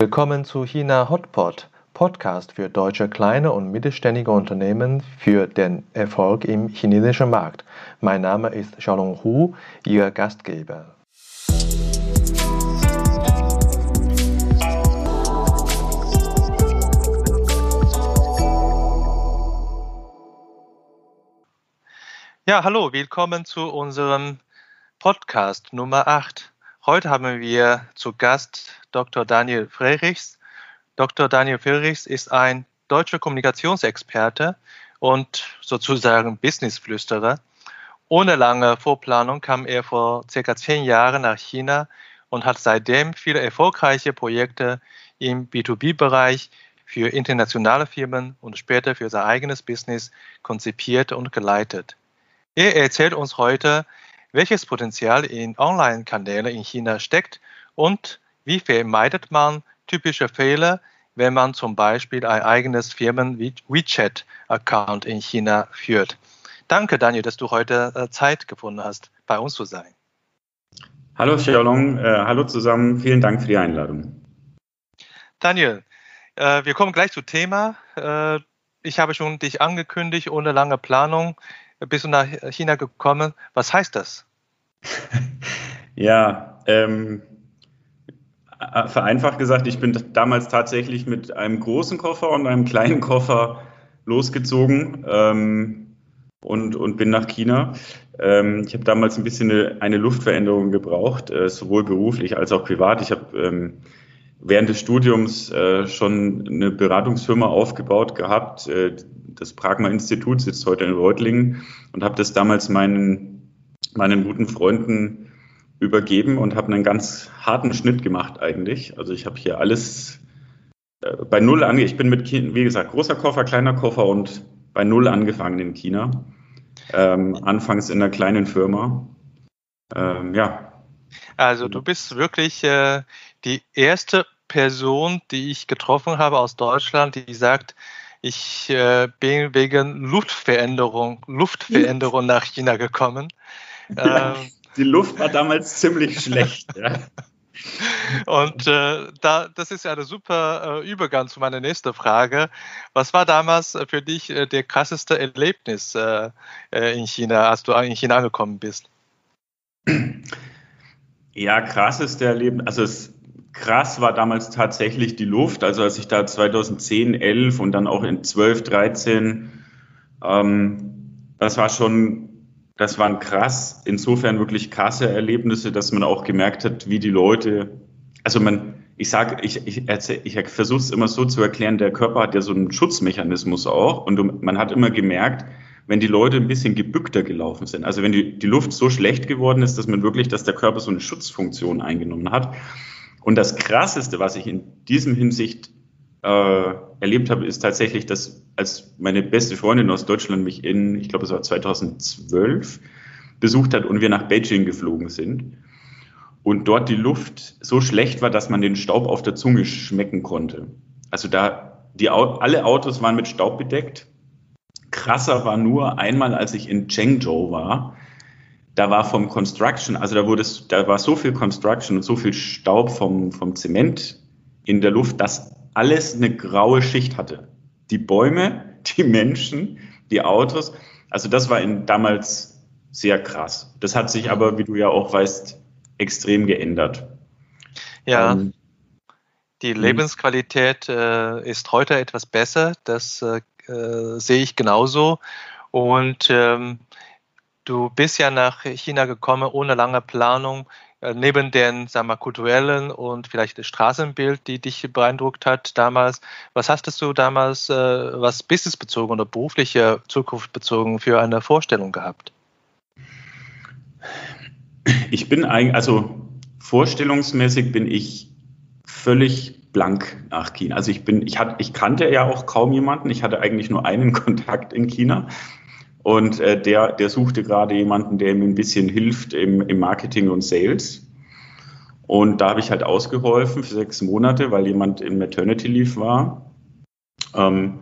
Willkommen zu China Hotpot, Podcast für deutsche kleine und mittelständige Unternehmen für den Erfolg im chinesischen Markt. Mein Name ist Xiaolong Hu, Ihr Gastgeber. Ja, hallo, willkommen zu unserem Podcast Nummer 8. Heute haben wir zu Gast Dr. Daniel Frerichs. Dr. Daniel Frerichs ist ein deutscher Kommunikationsexperte und sozusagen Businessflüsterer. Ohne lange Vorplanung kam er vor circa zehn Jahren nach China und hat seitdem viele erfolgreiche Projekte im B2B-Bereich für internationale Firmen und später für sein eigenes Business konzipiert und geleitet. Er erzählt uns heute, welches Potenzial in Online-Kanälen in China steckt und wie vermeidet man typische Fehler, wenn man zum Beispiel ein eigenes Firmen-WeChat-Account in China führt. Danke, Daniel, dass du heute äh, Zeit gefunden hast, bei uns zu sein. Hallo, Xiaolong. Äh, hallo zusammen. Vielen Dank für die Einladung. Daniel, äh, wir kommen gleich zum Thema. Äh, ich habe schon dich angekündigt, ohne lange Planung bist du nach China gekommen. Was heißt das? ja, ähm, vereinfacht gesagt, ich bin damals tatsächlich mit einem großen Koffer und einem kleinen Koffer losgezogen ähm, und, und bin nach China. Ähm, ich habe damals ein bisschen eine, eine Luftveränderung gebraucht, äh, sowohl beruflich als auch privat. Ich habe ähm, während des Studiums äh, schon eine Beratungsfirma aufgebaut gehabt. Äh, das Pragma-Institut sitzt heute in Reutlingen und habe das damals meinen, meinen guten Freunden übergeben und habe einen ganz harten Schnitt gemacht eigentlich. Also ich habe hier alles äh, bei Null ange. Ich bin mit, wie gesagt, großer Koffer, kleiner Koffer und bei Null angefangen in China. Ähm, anfangs in einer kleinen Firma. Ähm, ja. Also du bist wirklich äh, die erste Person, die ich getroffen habe aus Deutschland, die sagt, ich äh, bin wegen Luftveränderung, Luftveränderung nach China gekommen. Ja, ähm, die Luft war damals ziemlich schlecht. Ja. Und äh, da, das ist ja ein super äh, Übergang zu meiner nächsten Frage. Was war damals für dich äh, der krasseste Erlebnis äh, äh, in China, als du in China angekommen bist? Ja, krasseste Erlebnis. Also es krass war damals tatsächlich die Luft. Also als ich da 2010, 11 und dann auch in 12, 13, ähm, das war schon, das waren krass, insofern wirklich krasse Erlebnisse, dass man auch gemerkt hat, wie die Leute, also man, ich sage, ich, ich, ich versuche es immer so zu erklären, der Körper hat ja so einen Schutzmechanismus auch und man hat immer gemerkt, wenn die Leute ein bisschen gebückter gelaufen sind. Also wenn die, die Luft so schlecht geworden ist, dass man wirklich, dass der Körper so eine Schutzfunktion eingenommen hat. Und das Krasseste, was ich in diesem Hinsicht äh, erlebt habe, ist tatsächlich, dass als meine beste Freundin aus Deutschland mich in, ich glaube es war 2012, besucht hat und wir nach Beijing geflogen sind und dort die Luft so schlecht war, dass man den Staub auf der Zunge schmecken konnte. Also da die alle Autos waren mit Staub bedeckt. Krasser war nur einmal, als ich in Chengzhou war, da war vom Construction, also da wurde es, da war so viel Construction und so viel Staub vom, vom Zement in der Luft, dass alles eine graue Schicht hatte. Die Bäume, die Menschen, die Autos. Also das war in, damals sehr krass. Das hat sich aber, wie du ja auch weißt, extrem geändert. Ja. Ähm, die. Lebensqualität äh, ist heute etwas besser. Das äh, äh, sehe ich genauso. Und ähm, Du bist ja nach China gekommen ohne lange Planung. Äh, neben den sagen wir, kulturellen und vielleicht das Straßenbild, die dich beeindruckt hat damals, was hast du damals, äh, was businessbezogen oder berufliche Zukunft bezogen für eine Vorstellung gehabt? Ich bin eigentlich, also vorstellungsmäßig bin ich völlig blank nach China. Also ich bin, ich hatte, ich kannte ja auch kaum jemanden. Ich hatte eigentlich nur einen Kontakt in China. Und äh, der, der suchte gerade jemanden, der ihm ein bisschen hilft im, im Marketing und Sales. Und da habe ich halt ausgeholfen für sechs Monate, weil jemand in Maternity Leave war. Ähm,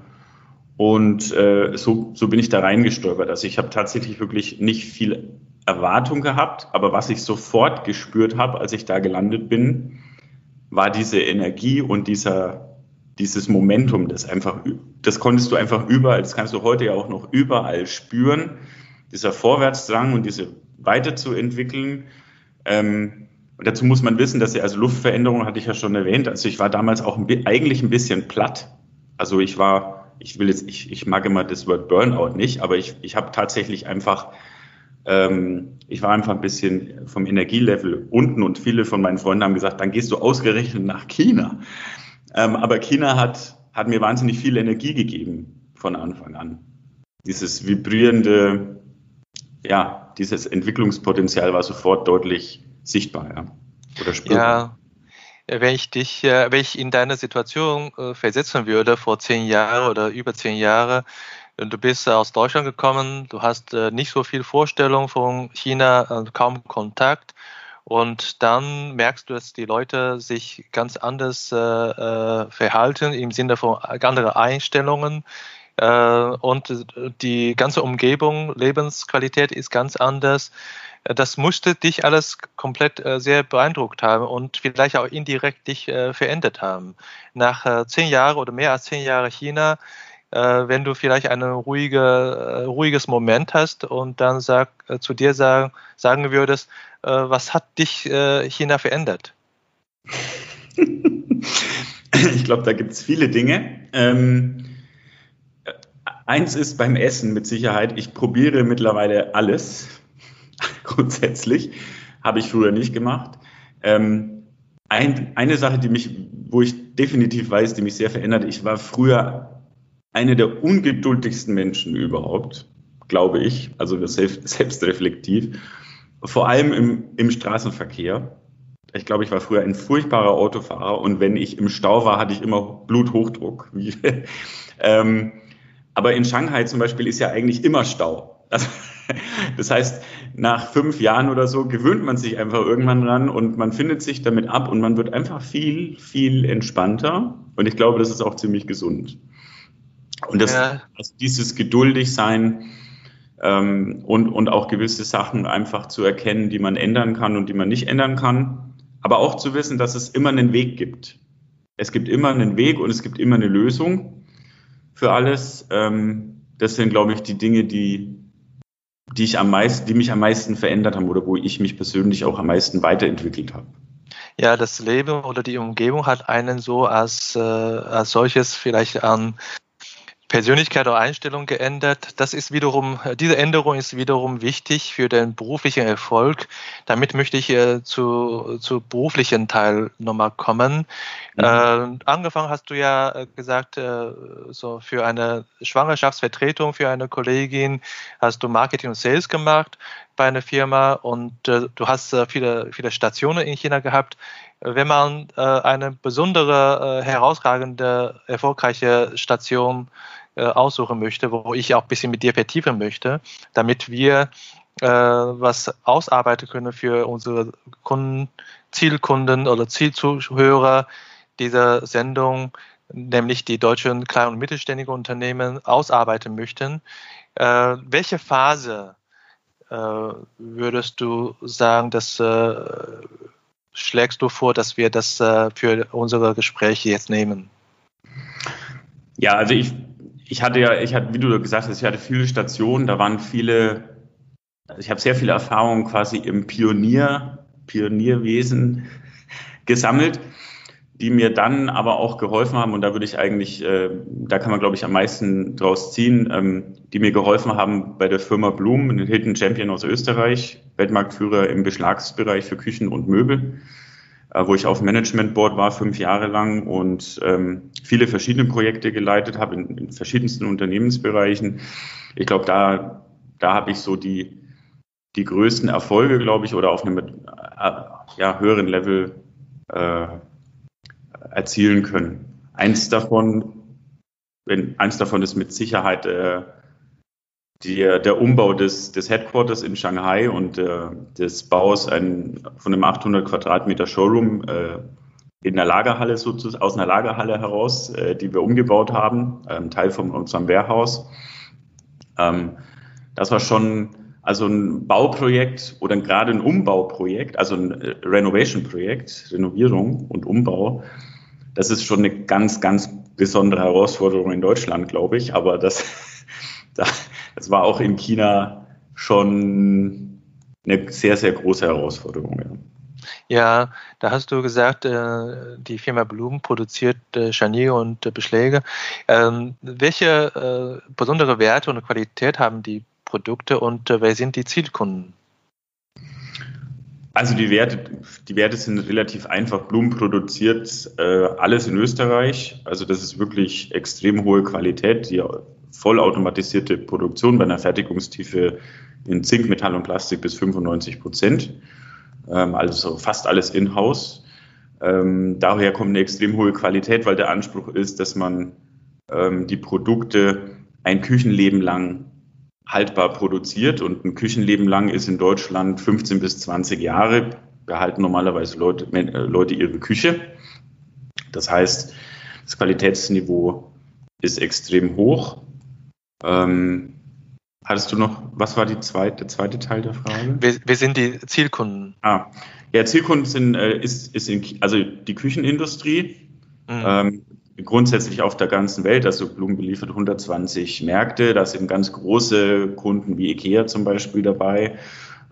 und äh, so, so bin ich da reingestolpert. Also ich habe tatsächlich wirklich nicht viel Erwartung gehabt, aber was ich sofort gespürt habe, als ich da gelandet bin, war diese Energie und dieser, dieses Momentum, das einfach, das konntest du einfach überall, das kannst du heute ja auch noch überall spüren, dieser Vorwärtsdrang und diese weiterzuentwickeln. Ähm, und dazu muss man wissen, dass ja, also Luftveränderung hatte ich ja schon erwähnt. Also ich war damals auch ein, eigentlich ein bisschen platt. Also ich war, ich will jetzt, ich, ich mag immer das Wort Burnout nicht, aber ich, ich habe tatsächlich einfach, ich war einfach ein bisschen vom Energielevel unten und viele von meinen Freunden haben gesagt, dann gehst du ausgerechnet nach China. Ähm, aber China hat, hat mir wahnsinnig viel Energie gegeben von Anfang an. Dieses vibrierende, ja, dieses Entwicklungspotenzial war sofort deutlich sichtbar, ja. Oder spürbar. Ja, wenn ich dich, äh, wenn ich in deine Situation äh, versetzen würde, vor zehn Jahren oder über zehn Jahre, du bist aus Deutschland gekommen, du hast äh, nicht so viel Vorstellung von China, kaum Kontakt. Und dann merkst du, dass die Leute sich ganz anders äh, verhalten im Sinne von anderen Einstellungen. Äh, und die ganze Umgebung, Lebensqualität ist ganz anders das musste dich alles komplett äh, sehr beeindruckt haben und vielleicht auch indirekt dich äh, verändert haben. Nach äh, zehn Jahren oder mehr als zehn Jahre China, äh, wenn du vielleicht ein ruhige, äh, ruhiges Moment hast und dann sag, äh, zu dir sagen, sagen würdest, was hat dich China verändert? Ich glaube, da gibt es viele Dinge. Ähm, eins ist beim Essen mit Sicherheit, ich probiere mittlerweile alles grundsätzlich. Habe ich früher nicht gemacht. Ähm, ein, eine Sache, die mich, wo ich definitiv weiß, die mich sehr verändert, ich war früher einer der ungeduldigsten Menschen überhaupt, glaube ich, also selbst, selbstreflektiv, vor allem im, im Straßenverkehr. Ich glaube, ich war früher ein furchtbarer Autofahrer und wenn ich im Stau war, hatte ich immer Bluthochdruck. ähm, aber in Shanghai zum Beispiel ist ja eigentlich immer Stau. Also, das heißt, nach fünf Jahren oder so gewöhnt man sich einfach irgendwann dran und man findet sich damit ab und man wird einfach viel, viel entspannter. Und ich glaube, das ist auch ziemlich gesund. Und das, ja. also dieses geduldig sein ähm, und, und auch gewisse Sachen einfach zu erkennen, die man ändern kann und die man nicht ändern kann. Aber auch zu wissen, dass es immer einen Weg gibt. Es gibt immer einen Weg und es gibt immer eine Lösung für alles. Ähm, das sind, glaube ich, die Dinge, die, die ich am meisten, die mich am meisten verändert haben oder wo ich mich persönlich auch am meisten weiterentwickelt habe. Ja, das Leben oder die Umgebung hat einen so als, äh, als solches vielleicht an Persönlichkeit oder Einstellung geändert. Das ist wiederum, diese Änderung ist wiederum wichtig für den beruflichen Erfolg. Damit möchte ich äh, zu, zu beruflichen Teil nochmal kommen. Mhm. Äh, angefangen hast du ja äh, gesagt, äh, so für eine Schwangerschaftsvertretung für eine Kollegin hast du Marketing und Sales gemacht bei einer Firma und äh, du hast äh, viele, viele Stationen in China gehabt wenn man äh, eine besondere, äh, herausragende, erfolgreiche Station äh, aussuchen möchte, wo ich auch ein bisschen mit dir vertiefen möchte, damit wir äh, was ausarbeiten können für unsere Kunden, Zielkunden oder Zielzuhörer dieser Sendung, nämlich die deutschen kleinen und mittelständigen Unternehmen ausarbeiten möchten. Äh, welche Phase äh, würdest du sagen, dass schlägst du vor, dass wir das äh, für unsere Gespräche jetzt nehmen? Ja, also ich, ich hatte ja, ich hatte, wie du gesagt hast, ich hatte viele Stationen, da waren viele, also ich habe sehr viele Erfahrungen quasi im Pionier, Pionierwesen gesammelt die mir dann aber auch geholfen haben, und da würde ich eigentlich, äh, da kann man, glaube ich, am meisten draus ziehen, ähm, die mir geholfen haben bei der Firma Blum, ein Hidden Champion aus Österreich, Weltmarktführer im Beschlagsbereich für Küchen und Möbel, wo ich auf Management Board war, fünf Jahre lang und ähm, viele verschiedene Projekte geleitet habe in, in verschiedensten Unternehmensbereichen. Ich glaube, da, da habe ich so die, die größten Erfolge, glaube ich, oder auf einem äh, ja, höheren Level äh, erzielen können. Eins davon, eins davon ist mit Sicherheit äh, die, der Umbau des, des Headquarters in Shanghai und äh, des Baus ein, von einem 800 Quadratmeter Showroom äh, in der Lagerhalle sozusagen, aus einer Lagerhalle heraus, äh, die wir umgebaut haben, ähm, Teil von unserem Warehouse. Ähm, das war schon Also ein Bauprojekt oder gerade ein Umbauprojekt, also ein äh, Renovation-Projekt, Renovierung und Umbau, das ist schon eine ganz, ganz besondere Herausforderung in Deutschland, glaube ich. Aber das, das war auch in China schon eine sehr, sehr große Herausforderung. Ja. Ja, da hast du gesagt, äh, die Firma Blum produziert äh, Scharniere und äh, Beschläge. Ähm, welche besondere Werte und Qualität haben die Produkte und wer sind die Zielkunden? Also die Werte, die Werte sind relativ einfach. Blum produziert äh, alles in Österreich. Also das ist wirklich extrem hohe Qualität, die vollautomatisierte Produktion bei einer Fertigungstiefe in Zink, Metall und Plastik bis 95 Prozent ähm, also fast alles in-house. Ähm, daher kommt eine extrem hohe Qualität, weil der Anspruch ist, dass man ähm, die Produkte ein Küchenleben lang haltbar produziert und ein Küchenleben lang ist in Deutschland 15 bis 20 Jahre, behalten normalerweise Leute, äh, Leute ihre Küche. Das heißt, das Qualitätsniveau ist extrem hoch. Ähm, Hattest du noch, was war die zweite, der zweite Teil der Frage? Wir, wir sind die Zielkunden. Ah, ja, Zielkunden sind, äh, ist, ist in, also die Küchenindustrie, mhm. ähm, grundsätzlich auf der ganzen Welt. Also Blumen beliefert 120 Märkte, da sind ganz große Kunden wie Ikea zum Beispiel dabei,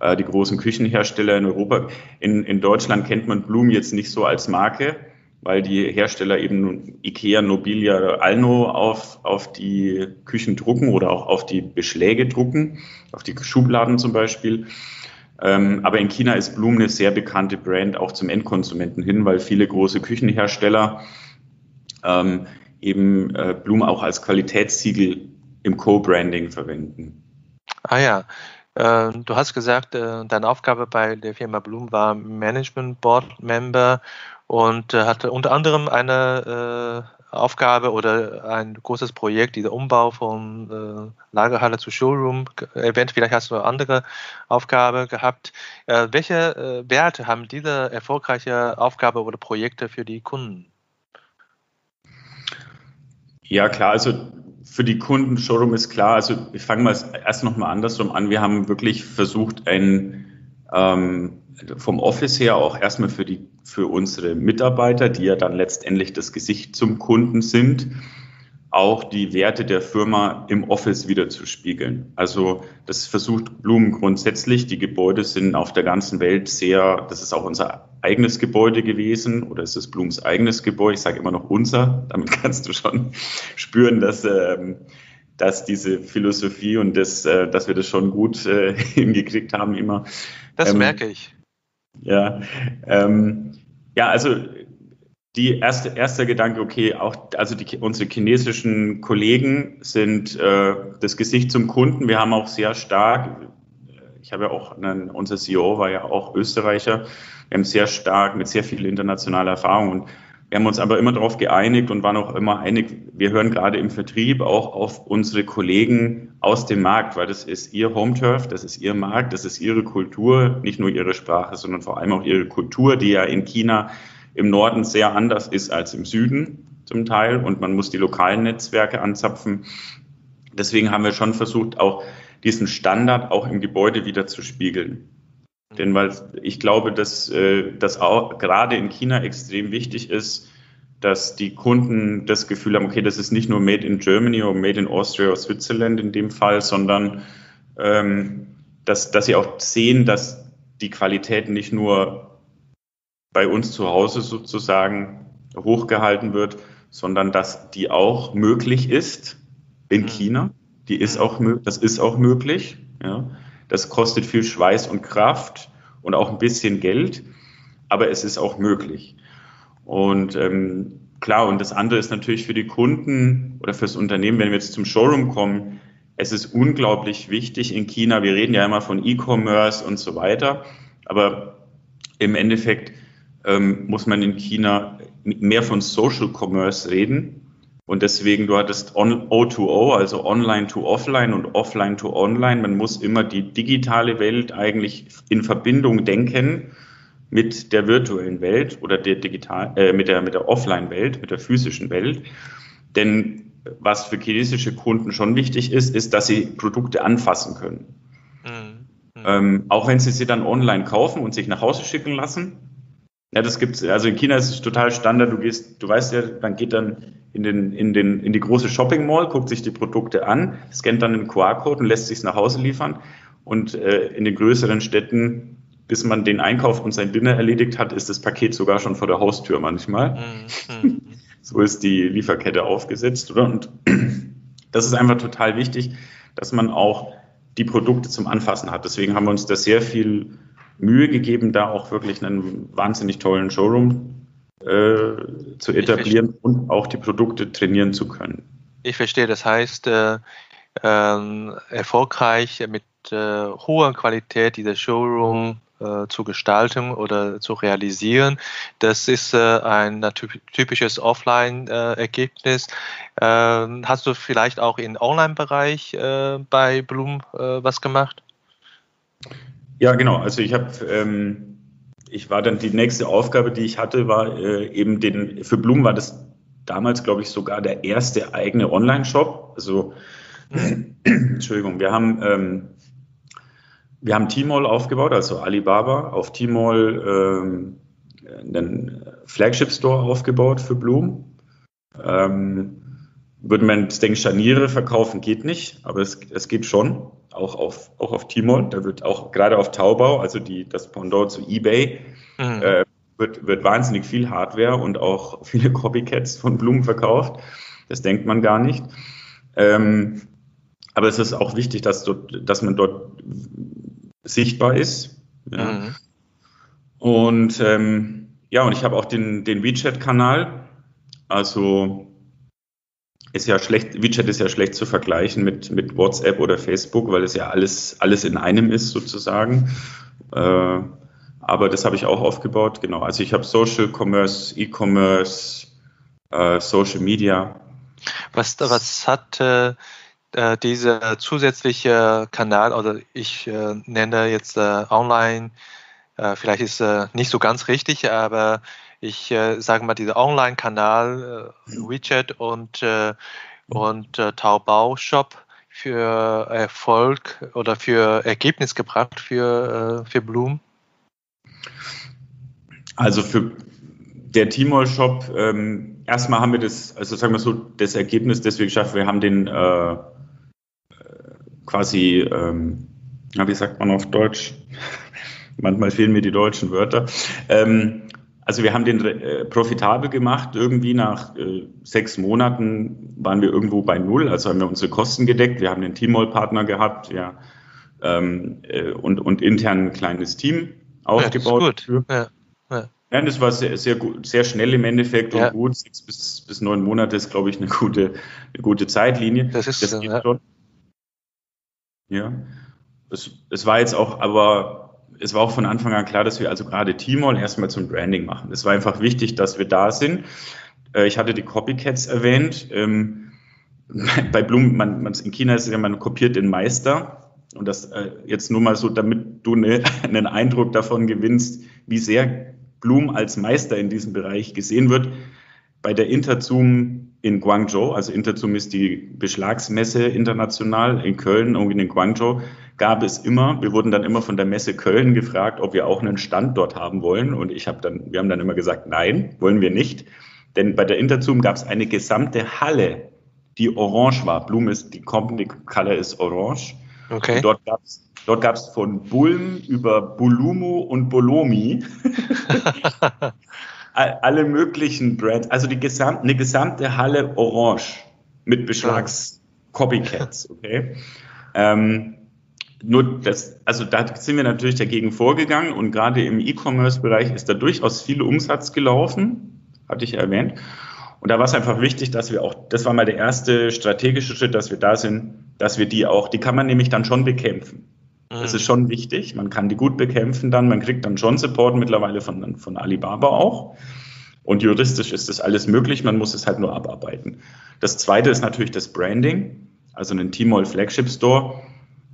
äh, die großen Küchenhersteller in Europa. In, in Deutschland kennt man Blumen jetzt nicht so als Marke weil die Hersteller eben Ikea, Nobilia, Alno auf, auf die Küchen drucken oder auch auf die Beschläge drucken, auf die Schubladen zum Beispiel. Ähm, aber in China ist Blum eine sehr bekannte Brand auch zum Endkonsumenten hin, weil viele große Küchenhersteller ähm, eben äh, Blum auch als Qualitätssiegel im Co-Branding verwenden. Ah ja, äh, Du hast gesagt, äh, deine Aufgabe bei der Firma Blum war Management Board Member und äh, hatte unter anderem eine äh, Aufgabe oder ein großes Projekt, dieser Umbau von äh, Lagerhalle zu Showroom erwähnt. Vielleicht hast du eine andere Aufgabe gehabt. Äh, welche äh, Werte haben diese erfolgreiche Aufgabe oder Projekte für die Kunden? Ja, klar. Also für die Kunden Showroom ist klar. Also ich fange mal erst nochmal andersrum an. Wir haben wirklich versucht, ein ähm, vom Office her auch erstmal für die, für unsere Mitarbeiter, die ja dann letztendlich das Gesicht zum Kunden sind, auch die Werte der Firma im Office wieder zu spiegeln. Also das versucht Blumen grundsätzlich. Die Gebäude sind auf der ganzen Welt sehr, das ist auch unser eigenes Gebäude gewesen oder ist es Blums eigenes Gebäude? Ich sage immer noch unser. Damit kannst du schon spüren, dass, ähm, dass diese Philosophie und das, äh, dass wir das schon gut äh, hingekriegt haben immer. Das ähm, merke ich. Ja, ähm, ja, also die erste, erster Gedanke, okay, auch also die, unsere chinesischen Kollegen sind äh, das Gesicht zum Kunden. Wir haben auch sehr stark, ich habe ja auch, einen, unser CEO war ja auch Österreicher, wir haben sehr stark mit sehr viel internationaler Erfahrung und wir haben uns aber immer darauf geeinigt und waren auch immer einig, wir hören gerade im Vertrieb auch auf unsere Kollegen aus dem Markt, weil das ist ihr Home Turf, das ist ihr Markt, das ist ihre Kultur, nicht nur ihre Sprache, sondern vor allem auch ihre Kultur, die ja in China im Norden sehr anders ist als im Süden zum Teil und man muss die lokalen Netzwerke anzapfen. Deswegen haben wir schon versucht, auch diesen Standard auch im Gebäude wieder zu spiegeln. Denn weil ich glaube, dass äh, das auch gerade in China extrem wichtig ist, dass die Kunden das Gefühl haben, okay, das ist nicht nur Made in Germany oder Made in Austria oder Switzerland in dem Fall, sondern ähm, dass, dass sie auch sehen, dass die Qualität nicht nur bei uns zu Hause sozusagen hochgehalten wird, sondern dass die auch möglich ist in mhm. China. Die ist auch, das ist auch möglich. Ja. Das kostet viel Schweiß und Kraft und auch ein bisschen Geld, aber es ist auch möglich. Und ähm, klar, und das andere ist natürlich für die Kunden oder fürs Unternehmen, wenn wir jetzt zum Showroom kommen, es ist unglaublich wichtig in China, wir reden ja immer von E-Commerce und so weiter, aber im Endeffekt ähm, muss man in China mehr von Social Commerce reden und deswegen, du hattest O2O, also Online to Offline und Offline to Online. Man muss immer die digitale Welt eigentlich in Verbindung denken mit der virtuellen Welt oder der digital, äh, mit der, mit der Offline-Welt, mit der physischen Welt. Denn was für chinesische Kunden schon wichtig ist, ist, dass sie Produkte anfassen können. Mhm. Ähm, auch wenn sie sie dann online kaufen und sich nach Hause schicken lassen. Ja, das gibt's. Also in China ist es total Standard. Du gehst, du weißt ja, man geht dann in den, in den, in die große Shopping Mall, guckt sich die Produkte an, scannt dann den QR-Code und lässt sich nach Hause liefern. Und äh, in den größeren Städten, bis man den Einkauf und sein Dinner erledigt hat, ist das Paket sogar schon vor der Haustür manchmal. Mhm. so ist die Lieferkette aufgesetzt, oder? Und das ist einfach total wichtig, dass man auch die Produkte zum Anfassen hat. Deswegen haben wir uns da sehr viel Mühe gegeben, da auch wirklich einen wahnsinnig tollen Showroom äh, zu etablieren und auch die Produkte trainieren zu können. Ich verstehe, das heißt, äh, äh, erfolgreich mit äh, hoher Qualität dieser Showroom äh, zu gestalten oder zu realisieren. Das ist äh, ein typisches Offline-Ergebnis. Ähm, hast du vielleicht auch im Online-Bereich bei Bloom was gemacht? Ja, genau. Also ich habe, ähm, ich war dann die nächste Aufgabe, die ich hatte, war äh, eben den, für Bloom war das damals, glaube ich, sogar der erste eigene Online-Shop. Also, mhm. Entschuldigung, wir haben, ähm, wir haben Tmall aufgebaut, also Alibaba auf Tmall ähm, einen Flagship-Store aufgebaut für Bloom. Ähm, würde man jetzt denken, Scharniere verkaufen geht nicht, aber es, es geht schon, auch auf, auch auf Tmall. Da wird auch gerade auf Taubau, also die, das Pendant zu eBay, mhm. äh, wird, wird wahnsinnig viel Hardware und auch viele Copycats von Blumen verkauft. Das denkt man gar nicht. Ähm, aber es ist auch wichtig, dass, dort, dass man dort sichtbar ist. Ja. Mhm. Und ähm, ja, und ich habe auch den, den WeChat-Kanal. Also ist ja schlecht, WeChat ist ja schlecht zu vergleichen mit, mit WhatsApp oder Facebook, weil es ja alles, alles in einem ist sozusagen. Äh, aber das habe ich auch aufgebaut, genau. Also ich habe Social Commerce, E-Commerce, äh, Social Media. Was, was hat äh, äh dieser zusätzliche Kanal, oder ich äh, nenne jetzt äh, online, äh, vielleicht ist nicht so ganz richtig, aber ich äh, sage mal, dieser Online-Kanal, äh, Widget und, äh, und äh, Taobao-Shop für Erfolg oder für Ergebnis gebracht für, äh, für Bloom? Also für der Tmall Shop, ähm, erstmal haben wir das, also sagen wir so, das Ergebnis deswegen geschafft, wir haben den äh, äh quasi, ähm, wie sagt man auf Deutsch? Manchmal fehlen mir die deutschen Wörter. Ähm, also wir haben den äh, profitabel gemacht. Irgendwie nach äh, sechs Monaten waren wir irgendwo bei null. Also haben wir unsere Kosten gedeckt. Wir haben einen Teammall-Partner gehabt ja, ähm, äh, und, und intern ein kleines Team aufgebaut. Ja, ja, ja. ja, das war sehr, sehr gut, sehr schnell im Endeffekt und gut. Sechs bis, bis neun Monate ist, glaube ich, eine gute, eine gute Zeitlinie. Das ist das geht schon. Ja. Es, es war jetzt auch, aber es war auch von Anfang an klar, dass wir also gerade Tmall erstmal zum Branding machen. Es war einfach wichtig, dass wir da sind. Äh, ich hatte die Copycats erwähnt. Ähm, bei Blumen, man, man, in China ist es ja, man kopiert den Meister. Und das äh, jetzt nur mal so, damit du ne, einen Eindruck davon gewinnst, wie sehr Blum als Meister in diesem Bereich gesehen wird. Bei der Interzoom in Guangzhou, also Interzoom ist die Beschlagsmesse international in Köln und in Guangzhou, gab es immer, wir wurden dann immer von der Messe Köln gefragt, ob wir auch einen Stand dort haben wollen. Und ich habe dann, wir haben dann immer gesagt, nein, wollen wir nicht. Denn bei der Interzoom gab es eine gesamte Halle, die orange war. Blume ist, die Company Color ist orange. Okay. Und dort gab es Dort gab es von Bulm über Bulumu und Bolomi alle möglichen Brands, also die gesamte, eine gesamte Halle Orange mit Beschlags-Copycats, okay? Ähm, nur das, also da sind wir natürlich dagegen vorgegangen und gerade im E-Commerce-Bereich ist da durchaus viel Umsatz gelaufen, hatte ich erwähnt. Und da war es einfach wichtig, dass wir auch, das war mal der erste strategische Schritt, dass wir da sind, dass wir die auch, die kann man nämlich dann schon bekämpfen. Das mhm. ist schon wichtig. Man kann die gut bekämpfen dann. Man kriegt dann schon Support mittlerweile von, von Alibaba auch. Und juristisch ist das alles möglich. Man muss es halt nur abarbeiten. Das zweite ist natürlich das Branding. Also einen Tmall Flagship Store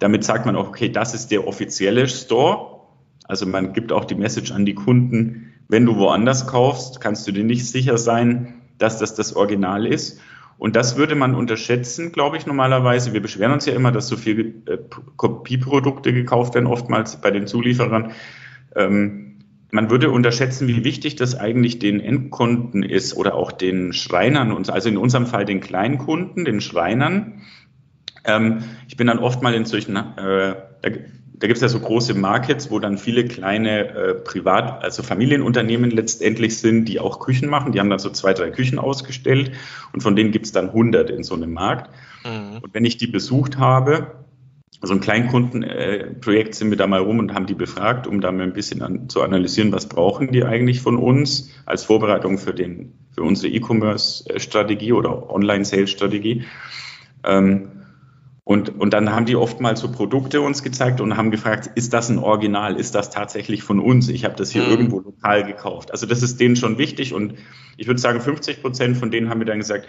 damit sagt man auch, okay, das ist der offizielle Store. Also man gibt auch die Message an die Kunden, wenn du woanders kaufst, kannst du dir nicht sicher sein, dass das das Original ist. Und das würde man unterschätzen, glaube ich, normalerweise. Wir beschweren uns ja immer, dass so viele äh, Kopieprodukte gekauft werden, oftmals bei den Zulieferern. Ähm, man würde unterschätzen, wie wichtig das eigentlich den Endkunden ist oder auch den Schreinern, also in unserem Fall den Kleinkunden, den Schreinern. Ähm, ich bin dann oft mal in solchen, äh, da, gibt es ja so große Markets, wo dann viele kleine äh, Privat-, also Familienunternehmen letztendlich sind, die auch Küchen machen. Die haben dann so zwei, drei Küchen ausgestellt und von denen gibt es dann 100 in so einem Markt. Mhm. Und wenn ich die besucht habe, also ein Kleinkundenprojekt äh, sind wir da mal rum und haben die befragt, um da mal ein bisschen an, zu analysieren, was brauchen die eigentlich von uns als Vorbereitung für, den, für unsere E-Commerce-Strategie oder Online-Sales-Strategie. Ähm, und, und dann haben die oftmals so Produkte uns gezeigt und haben gefragt, ist das ein Original? Ist das tatsächlich von uns? Ich habe das hier mhm. irgendwo lokal gekauft. Also das ist denen schon wichtig und ich würde sagen, 50 Prozent von denen haben mir dann gesagt,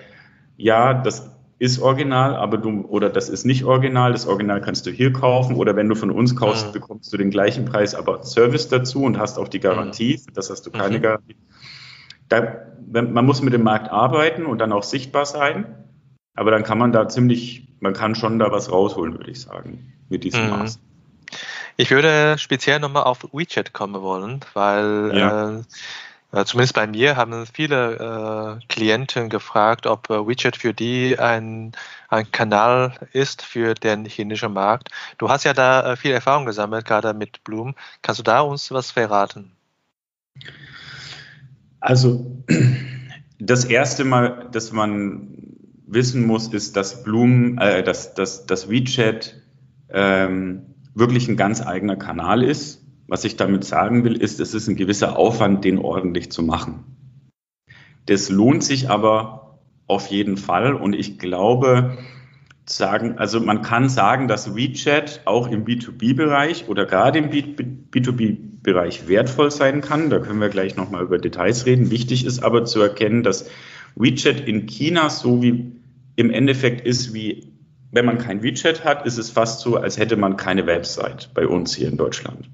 ja, das ist original, aber du, oder das ist nicht original, das Original kannst du hier kaufen oder wenn du von uns kaufst, mhm. bekommst du den gleichen Preis, aber Service dazu und hast auch die Garantie, mhm. das hast du keine mhm. Garantie. Da, man muss mit dem Markt arbeiten und dann auch sichtbar sein, aber dann kann man da ziemlich man kann schon da was rausholen, würde ich sagen, mit diesem mhm. Maß. Ich würde speziell nochmal auf WeChat kommen wollen, weil ja. äh, äh zumindest bei mir haben viele äh, Klienten gefragt, ob äh, WeChat für die ein, ein Kanal ist für den chinesischen Markt. Du hast ja da äh, viel Erfahrung gesammelt, gerade mit Bloom. Kannst du da uns was verraten? Also das erste Mal, dass man wissen muss, ist, dass Bloom, äh, dass, dass, dass WeChat ähm, wirklich ein ganz eigener Kanal ist. Was ich damit sagen will, ist, es ist ein gewisser Aufwand, den ordentlich zu machen. Das lohnt sich aber auf jeden Fall und ich glaube, sagen, also man kann sagen, dass WeChat auch im B2B-Bereich oder gerade im B2B-Bereich wertvoll sein kann. Da können wir gleich nochmal über Details reden. Wichtig ist aber zu erkennen, dass WeChat in China so wie im Endeffekt ist wie, wenn man kein WeChat hat, ist es fast so, als hätte man keine Website bei uns hier in Deutschland.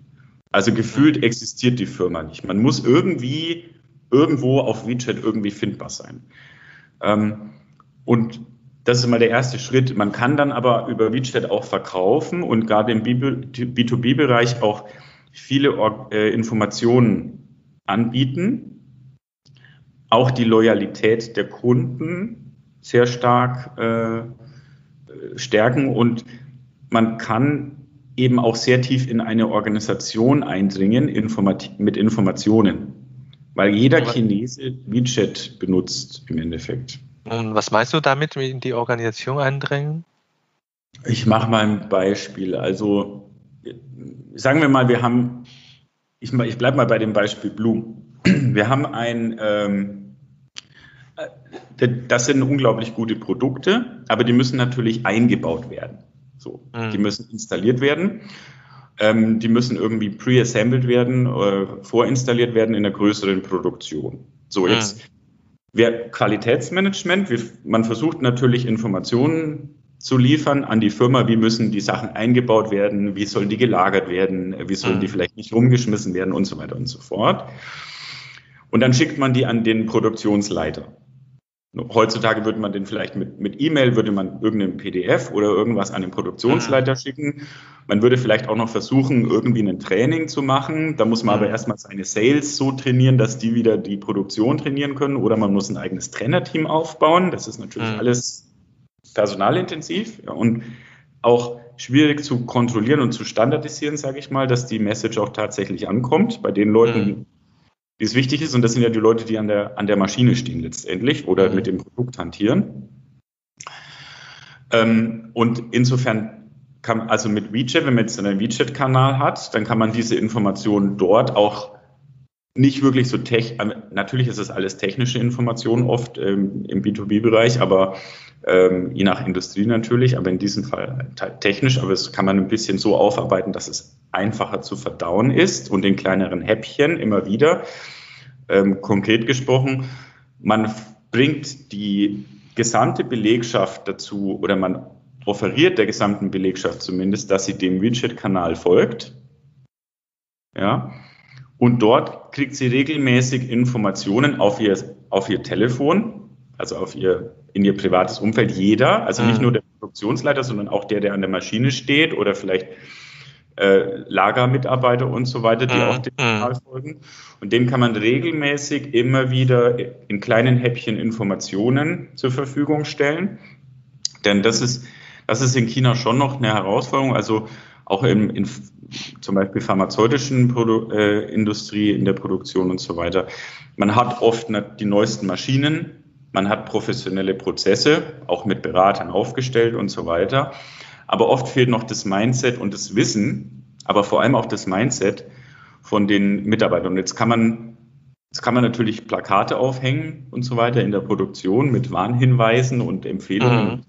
Also gefühlt existiert die Firma nicht. Man muss irgendwie irgendwo auf WeChat irgendwie findbar sein. Ähm, und das ist mal der erste Schritt. Man kann dann aber über WeChat auch verkaufen und gerade im B2B-Bereich auch viele äh, Informationen anbieten. Auch die Loyalität der Kunden sehr stark äh, stärken und man kann eben auch sehr tief in eine Organisation eindringen informat mit Informationen, weil jeder Chinese WeChat benutzt im Endeffekt. Und was meinst du damit, in die Organisation eindringen? Ich mache mal ein Beispiel. Also sagen wir mal, wir haben, ich, ich bleibe mal bei dem Beispiel Blum. Wir haben ein ähm, das sind unglaublich gute Produkte, aber die müssen natürlich eingebaut werden. So, mhm. die müssen installiert werden. Ähm, die müssen irgendwie pre-assembled werden, äh, vorinstalliert werden in einer größeren Produktion. So, mhm. jetzt wäre Qualitätsmanagement. Wir, man versucht natürlich Informationen zu liefern an die Firma, wie müssen die Sachen eingebaut werden, wie sollen die gelagert werden, wie sollen mhm. die vielleicht nicht rumgeschmissen werden und so weiter und so fort. Und dann schickt man die an den Produktionsleiter. Heutzutage würde man den vielleicht mit, mit E-Mail, würde man irgendein PDF oder irgendwas an den Produktionsleiter mhm. schicken. Man würde vielleicht auch noch versuchen, irgendwie ein Training zu machen. Da muss man mhm. aber erstmal seine Sales so trainieren, dass die wieder die Produktion trainieren können. Oder man muss ein eigenes Trainerteam aufbauen. Das ist natürlich mhm. alles personalintensiv ja, und auch schwierig zu kontrollieren und zu standardisieren, sage ich mal, dass die Message auch tatsächlich ankommt bei den Leuten, mhm wie es wichtig ist. Und das sind ja die Leute, die an der, an der Maschine stehen letztendlich oder mhm. mit dem Produkt hantieren. Ähm, und insofern kann, also mit WeChat, wenn man jetzt einen WeChat-Kanal hat, dann kann man diese Informationen dort auch nicht wirklich so tech, natürlich ist das alles technische Informationen oft ähm, im B2B-Bereich, aber ähm, je nach Industrie natürlich, aber in diesem Fall technisch, aber es kann man ein bisschen so aufarbeiten, dass es einfacher zu verdauen ist und in kleineren Häppchen immer wieder. Ähm, konkret gesprochen, man bringt die gesamte Belegschaft dazu oder man offeriert der gesamten Belegschaft zumindest, dass sie dem Widget-Kanal folgt. Ja. Und dort kriegt sie regelmäßig Informationen auf ihr, auf ihr Telefon also auf ihr, in ihr privates Umfeld, jeder, also nicht mhm. nur der Produktionsleiter, sondern auch der, der an der Maschine steht oder vielleicht äh, Lagermitarbeiter und so weiter, die mhm. auch digital mhm. folgen. Und denen kann man regelmäßig immer wieder in kleinen Häppchen Informationen zur Verfügung stellen. Denn das ist, das ist in China schon noch eine Herausforderung. Also auch im, in zum Beispiel pharmazeutischen Produ äh, Industrie, in der Produktion und so weiter. Man hat oft die neuesten Maschinen, man hat professionelle Prozesse, auch mit Beratern aufgestellt und so weiter. Aber oft fehlt noch das Mindset und das Wissen, aber vor allem auch das Mindset von den Mitarbeitern. Und jetzt kann man, jetzt kann man natürlich Plakate aufhängen und so weiter in der Produktion mit Warnhinweisen und Empfehlungen. Mhm.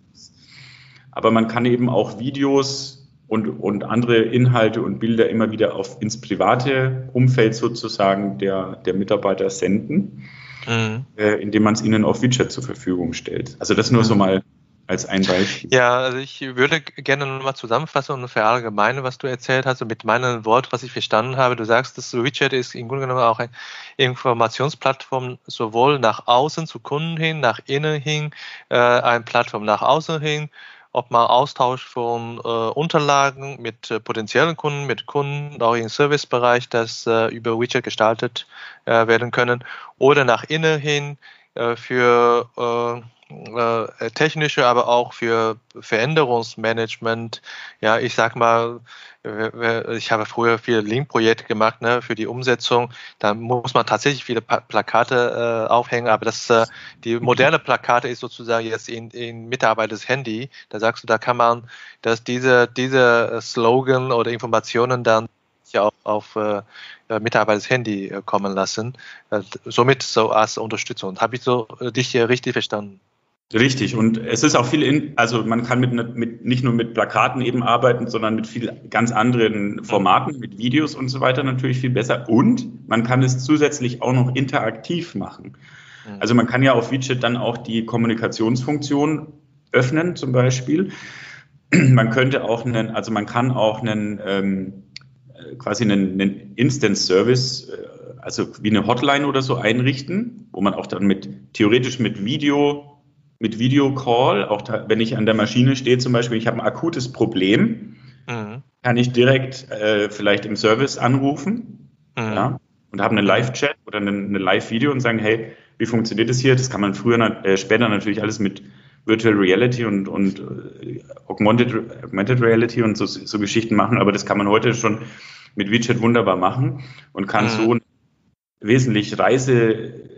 Aber man kann eben auch Videos und, und andere Inhalte und Bilder immer wieder auf, ins private Umfeld sozusagen der, der Mitarbeiter senden, mhm. äh, indem man es ihnen auf Widget zur Verfügung stellt. Also das nur so mhm. mal als ein Beispiel. Ja, also ich würde gerne nochmal zusammenfassen und verallgemeinen, was du erzählt hast, und mit meinem Wort, was ich verstanden habe. Du sagst, das WeChat ist im Grunde genommen auch eine Informationsplattform sowohl nach außen zu Kunden hin, nach innen hin, äh, eine Plattform nach außen hin, ob man Austausch von äh, Unterlagen mit äh, potenziellen Kunden, mit Kunden, auch im Servicebereich, das äh, über WeChat gestaltet äh, werden können, oder nach innen hin für äh, äh, technische, aber auch für Veränderungsmanagement. Ja, ich sag mal, ich habe früher viele Link-Projekte gemacht ne, für die Umsetzung. Da muss man tatsächlich viele Plakate äh, aufhängen, aber das, äh, die moderne Plakate ist sozusagen jetzt in, in Mitarbeiters Handy. Da sagst du, da kann man, dass diese, diese Slogan oder Informationen dann auch auf äh, Mitarbeiters Handy äh, kommen lassen. Äh, somit so als Unterstützung. Habe ich so dich richtig verstanden? Richtig. Und es ist auch viel, in, also man kann mit, mit, nicht nur mit Plakaten eben arbeiten, sondern mit viel ganz anderen Formaten, mit Videos und so weiter natürlich viel besser. Und man kann es zusätzlich auch noch interaktiv machen. Mhm. Also man kann ja auf Widget dann auch die Kommunikationsfunktion öffnen, zum Beispiel. Man könnte auch einen, also man kann auch einen, ähm, quasi einen, einen Instance Service, äh, also wie eine Hotline oder so einrichten, wo man auch dann mit, theoretisch mit Video mit Videocall, auch da, wenn ich an der Maschine stehe zum Beispiel, ich habe ein akutes Problem, mhm. kann ich direkt äh, vielleicht im Service anrufen mhm. ja, und habe einen Live-Chat oder eine, eine Live-Video und sagen, hey, wie funktioniert das hier? Das kann man früher, äh, später natürlich alles mit Virtual Reality und, und äh, Augmented, Augmented Reality und so, so Geschichten machen, aber das kann man heute schon mit WeChat wunderbar machen und kann mhm. so wesentlich Reise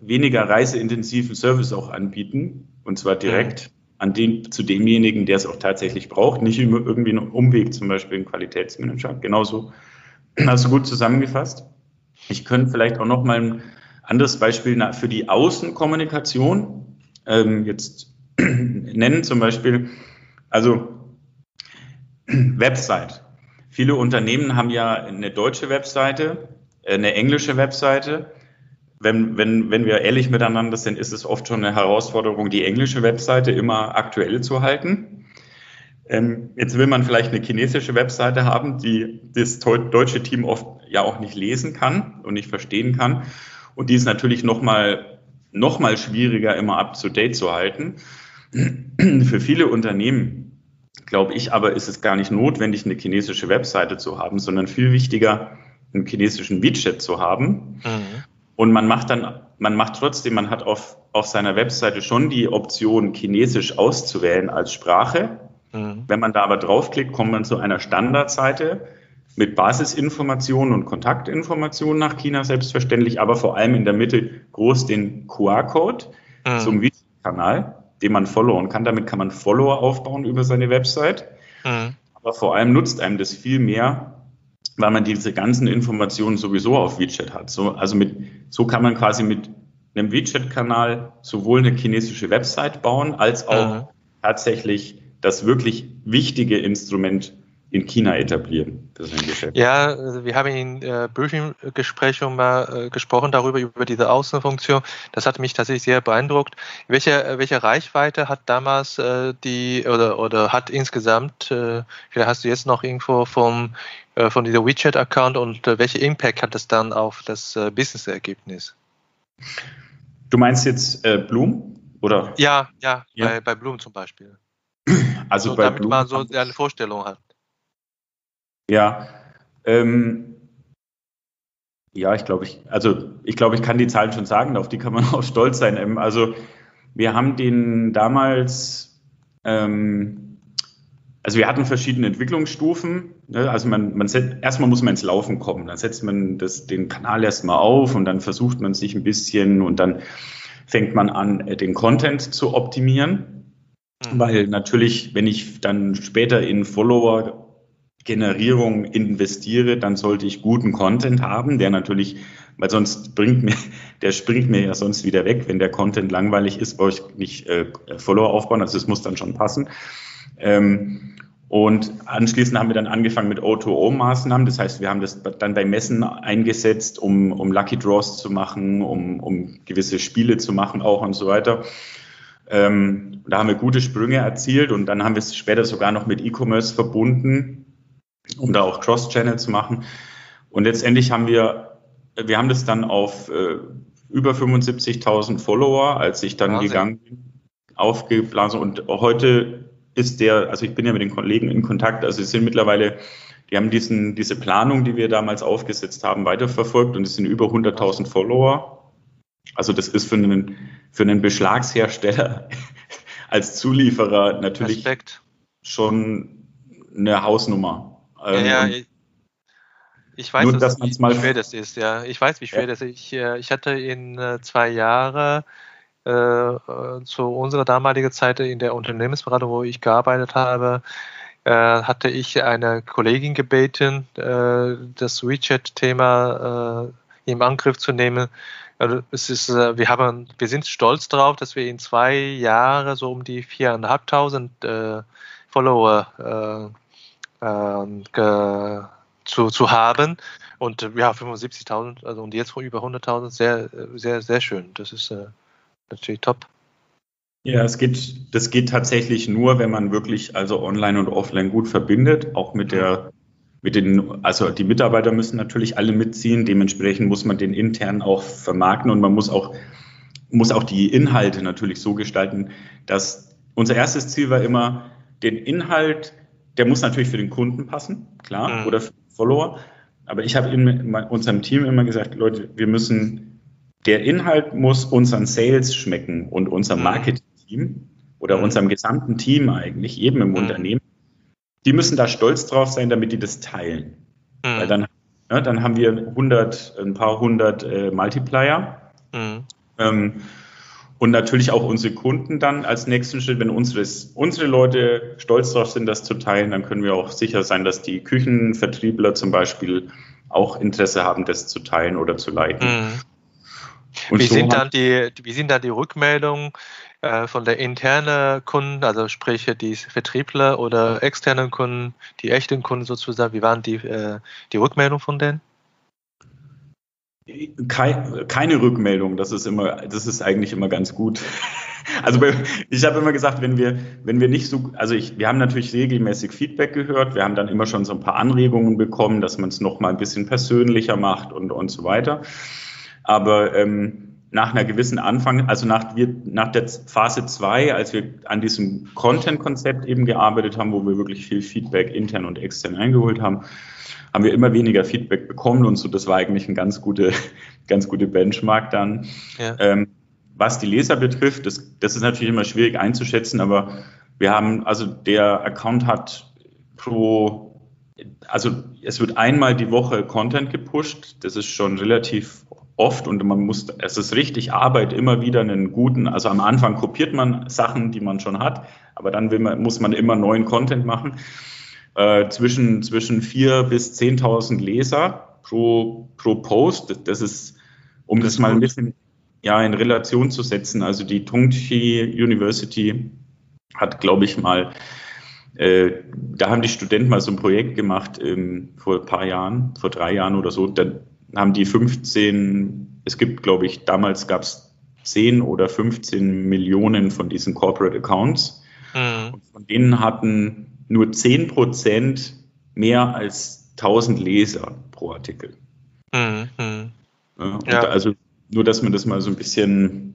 weniger reiseintensiven Service auch anbieten. Und zwar direkt an den, zu demjenigen, der es auch tatsächlich braucht, nicht irgendwie einen Umweg, zum Beispiel ein Qualitätsmanager. Genauso hast du gut zusammengefasst. Ich könnte vielleicht auch noch mal ein anderes Beispiel für die Außenkommunikation ähm, jetzt nennen, zum Beispiel, also Website. Viele Unternehmen haben ja eine deutsche Webseite, eine englische Webseite wenn, wenn, wenn wir ehrlich miteinander sind, ist es oft schon eine Herausforderung, die englische Webseite immer aktuell zu halten. Ähm, jetzt will man vielleicht eine chinesische Webseite haben, die das deutsche Team oft ja auch nicht lesen kann und nicht verstehen kann. Und die ist natürlich nochmal noch mal schwieriger immer up to date zu halten. Für viele Unternehmen, glaube ich, aber ist es gar nicht notwendig, eine chinesische Webseite zu haben, sondern viel wichtiger, einen chinesischen WeChat zu haben. Mhm. Und man macht dann, man macht trotzdem, man hat auf, auf seiner Webseite schon die Option, Chinesisch auszuwählen als Sprache. Mhm. Wenn man da aber draufklickt, kommt man zu einer Standardseite mit Basisinformationen und Kontaktinformationen nach China selbstverständlich, aber vor allem in der Mitte groß den QR-Code mhm. zum Videokanal, den man followen kann. Damit kann man Follower aufbauen über seine Website. Mhm. Aber vor allem nutzt einem das viel mehr, weil man diese ganzen Informationen sowieso auf WeChat hat. So, also mit, so kann man quasi mit einem WeChat-Kanal sowohl eine chinesische Website bauen, als auch mhm. tatsächlich das wirklich wichtige Instrument in China etablieren. Ja, also wir haben in äh, Briefing-Gesprächen mal äh, gesprochen darüber, über diese Außenfunktion. Das hat mich tatsächlich sehr beeindruckt. Welche, welche Reichweite hat damals äh, die oder, oder hat insgesamt, äh, vielleicht hast du jetzt noch Info vom, äh, von dieser WeChat-Account und äh, welche Impact hat das dann auf das äh, Business-Ergebnis? Du meinst jetzt äh, Bloom? Oder? Ja, ja, ja. Bei, bei Bloom zum Beispiel. Also so, bei damit Bloom man so eine Vorstellung hat. Ja, ähm, ja, ich glaube, ich, also ich glaube, ich kann die Zahlen schon sagen, auf die kann man auch stolz sein. Ähm, also wir haben den damals, ähm, also wir hatten verschiedene Entwicklungsstufen. Ne? Also man, man set, erstmal muss man ins Laufen kommen. Dann setzt man das, den Kanal erstmal auf und dann versucht man sich ein bisschen und dann fängt man an, äh, den Content zu optimieren. Mhm. Weil natürlich, wenn ich dann später in Follower Generierung investiere, dann sollte ich guten Content haben, der natürlich, weil sonst bringt mir, der springt mir ja sonst wieder weg. Wenn der Content langweilig ist, brauche ich nicht äh, Follower aufbauen, also es muss dann schon passen. Ähm, und anschließend haben wir dann angefangen mit O2O-Maßnahmen. Das heißt, wir haben das dann bei Messen eingesetzt, um, um Lucky Draws zu machen, um, um gewisse Spiele zu machen auch und so weiter. Ähm, da haben wir gute Sprünge erzielt und dann haben wir es später sogar noch mit E-Commerce verbunden, um da auch Cross-Channel zu machen. Und letztendlich haben wir, wir haben das dann auf äh, über 75.000 Follower, als ich dann Wahnsinn. gegangen bin, aufgeblasen. Und heute ist der, also ich bin ja mit den Kollegen in Kontakt, also es sind mittlerweile, die haben diesen, diese Planung, die wir damals aufgesetzt haben, weiterverfolgt und es sind über 100.000 Follower. Also das ist für einen, für einen Beschlagshersteller als Zulieferer natürlich Respekt. schon eine Hausnummer. Ja, ja, ähm, ich weiß, Nur, dass, dass wie, schwer das ist. Ja, ich weiß, wie schwer ja. das ist. Ich, äh, ich hatte in äh, zwei Jahre äh, zu unserer damaligen Zeit in der Unternehmensberatung, wo ich gearbeitet habe, äh, hatte ich eine Kollegin gebeten, äh, das WeChat-Thema äh, im Angriff zu nehmen. Also es ist, äh, wir haben, wir sind stolz darauf, dass wir in zwei Jahren so um die viereinhalbtausend äh, Follower äh, zu, zu haben. Und ja, 75.000, also und jetzt über 100.000, sehr, sehr, sehr schön. Das ist äh, natürlich top. Ja, es geht, das geht tatsächlich nur, wenn man wirklich also online und offline gut verbindet, auch mit der, mit den, also die Mitarbeiter müssen natürlich alle mitziehen, dementsprechend muss man den intern auch vermarkten und man muss auch, muss auch die Inhalte natürlich so gestalten, dass unser erstes Ziel war immer, den Inhalt, der muss natürlich für den Kunden passen, klar, mhm. oder für den Follower. Aber ich habe in unserem Team immer gesagt, Leute, wir müssen der Inhalt muss unseren Sales schmecken und unserem mhm. Marketing-Team oder mhm. unserem gesamten Team eigentlich, jedem im mhm. Unternehmen. Die müssen da stolz drauf sein, damit die das teilen. Weil dann, ja, dann haben wir 100, ein paar hundert äh, Multiplier. Mhm. Ähm, und natürlich auch unsere Kunden dann als nächsten Schritt, wenn unsere, unsere Leute stolz darauf sind, das zu teilen, dann können wir auch sicher sein, dass die Küchenvertriebler zum Beispiel auch Interesse haben, das zu teilen oder zu leiten. Mhm. Und wie, so sind dann die, wie sind dann die Rückmeldungen äh, von der internen Kunden, also sprich die Vertriebler oder externen Kunden, die echten Kunden sozusagen, wie waren die, äh, die Rückmeldungen von denen? Keine Rückmeldung, das ist immer, das ist eigentlich immer ganz gut. Also ich habe immer gesagt, wenn wir, wenn wir nicht so, also ich, wir haben natürlich regelmäßig Feedback gehört, wir haben dann immer schon so ein paar Anregungen bekommen, dass man es noch mal ein bisschen persönlicher macht und und so weiter. Aber ähm, nach einer gewissen Anfang, also nach, wir, nach der Phase 2, als wir an diesem Content-Konzept eben gearbeitet haben, wo wir wirklich viel Feedback intern und extern eingeholt haben, haben wir immer weniger Feedback bekommen und so, das war eigentlich ein ganz gute, ganz gute Benchmark dann. Ja. Ähm, was die Leser betrifft, das, das ist natürlich immer schwierig einzuschätzen, aber wir haben, also der Account hat pro, also es wird einmal die Woche Content gepusht, das ist schon relativ oft und man muss, es ist richtig Arbeit, immer wieder einen guten, also am Anfang kopiert man Sachen, die man schon hat, aber dann man, muss man immer neuen Content machen. Äh, zwischen, zwischen vier bis 10.000 Leser pro, pro Post, das ist, um das, das mal ein bisschen ja, in Relation zu setzen, also die Tongji University hat, glaube ich, mal äh, da haben die Studenten mal so ein Projekt gemacht ähm, vor ein paar Jahren, vor drei Jahren oder so. Da, haben die 15, es gibt, glaube ich, damals gab es 10 oder 15 Millionen von diesen Corporate Accounts. Mhm. Und von denen hatten nur 10 Prozent mehr als 1000 Leser pro Artikel. Mhm. Ja, ja. Also nur, dass man das mal so ein bisschen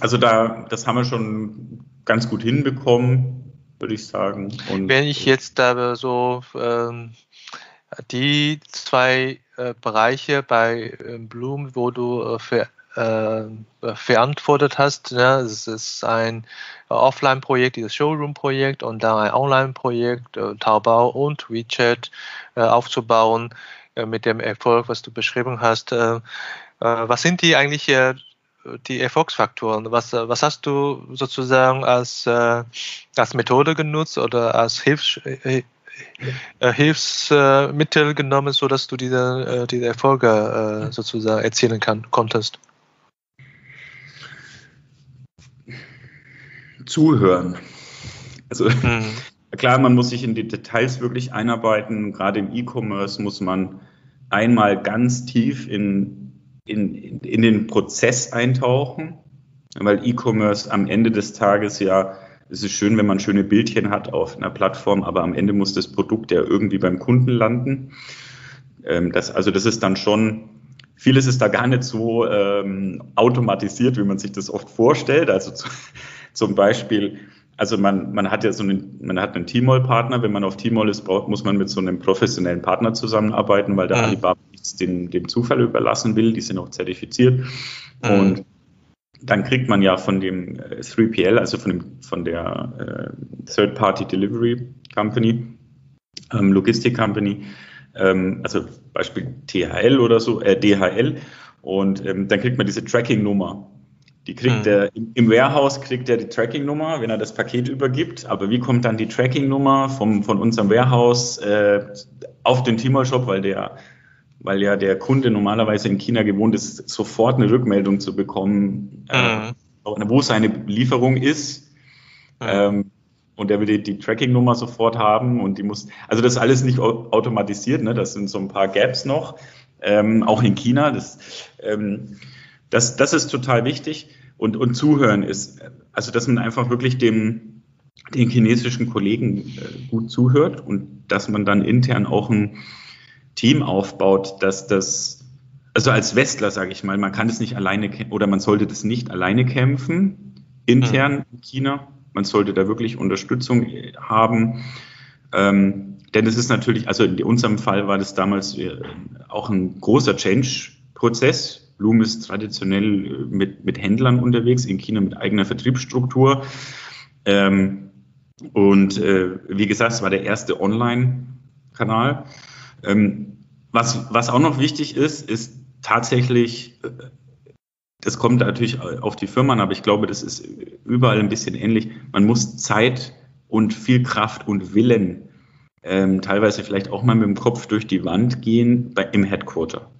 also da, das haben wir schon ganz gut hinbekommen, würde ich sagen. Und Wenn ich jetzt da so ähm, die zwei äh, Bereiche bei äh, Bloom, wo du äh, für äh, verantwortet hast. Ne? Es ist ein Offline-Projekt, dieses Showroom-Projekt und dann ein Online-Projekt, äh, Taobao und WeChat äh, aufzubauen äh, mit dem Erfolg, was du beschrieben hast. Äh, äh, was sind die eigentlich die Erfolgsfaktoren? Was, was hast du sozusagen als, als Methode genutzt oder als Hilfs, Hilfsmittel genommen, sodass du diese, diese Erfolge sozusagen erzielen kann, konntest? Zuhören. Also mhm. klar, man muss sich in die Details wirklich einarbeiten. Gerade im E-Commerce muss man einmal ganz tief in, in, in den Prozess eintauchen, weil E-Commerce am Ende des Tages ja, es ist schön, wenn man schöne Bildchen hat auf einer Plattform, aber am Ende muss das Produkt ja irgendwie beim Kunden landen. Ähm, das, also das ist dann schon, vieles ist da gar nicht so ähm, automatisiert, wie man sich das oft vorstellt. Also zu, zum Beispiel, also man, man hat ja so einen, man hat einen T-Mall-Partner. Wenn man auf T-Mall ist, braucht, muss man mit so einem professionellen Partner zusammenarbeiten, weil der mhm. Alibaba nichts dem, dem Zufall überlassen will. Die sind auch zertifiziert. Mhm. Und dann kriegt man ja von dem 3PL, äh, also von, dem, von der äh, Third-Party Delivery Company, ähm, Logistik Company, ähm, also Beispiel THL oder so, äh, DHL, und ähm, dann kriegt man diese Tracking-Nummer. Die kriegt mhm. er im Warehouse kriegt er die Tracking-Nummer, wenn er das Paket übergibt. Aber wie kommt dann die Tracking-Nummer vom, von unserem Warehouse äh, auf den Tmall-Shop, weil der, weil ja der Kunde normalerweise in China gewohnt ist, sofort eine Rückmeldung zu bekommen, äh, mhm. äh, wo seine Lieferung ist. Mhm. Ähm, und er will die, die Tracking-Nummer sofort haben und die muss, also das ist alles nicht automatisiert, ne? Das sind so ein paar Gaps noch, ähm, auch in China. Das, ähm, das, das ist total wichtig. Und, und Zuhören ist, also dass man einfach wirklich dem, den chinesischen Kollegen äh, gut zuhört und dass man dann intern auch ein Team aufbaut, dass das, also als Westler sage ich mal, man kann es nicht alleine oder man sollte das nicht alleine kämpfen, intern mhm. in China. Man sollte da wirklich Unterstützung äh, haben. Ähm, denn es ist natürlich, also in unserem Fall war das damals äh, auch ein großer Change-Prozess Bloom ist traditionell äh, mit, mit Händlern unterwegs, in China mit eigener Vertriebsstruktur. Ähm, und äh, wie gesagt, es war der erste Online-Kanal. Ähm, was, was auch noch wichtig ist, ist tatsächlich, äh, das kommt natürlich auf die Firmen, aber ich glaube, das ist überall ein bisschen ähnlich. Man muss Zeit und viel Kraft und Willen, ähm, teilweise vielleicht auch mal mit dem Kopf durch die Wand gehen bei, im Headquarter.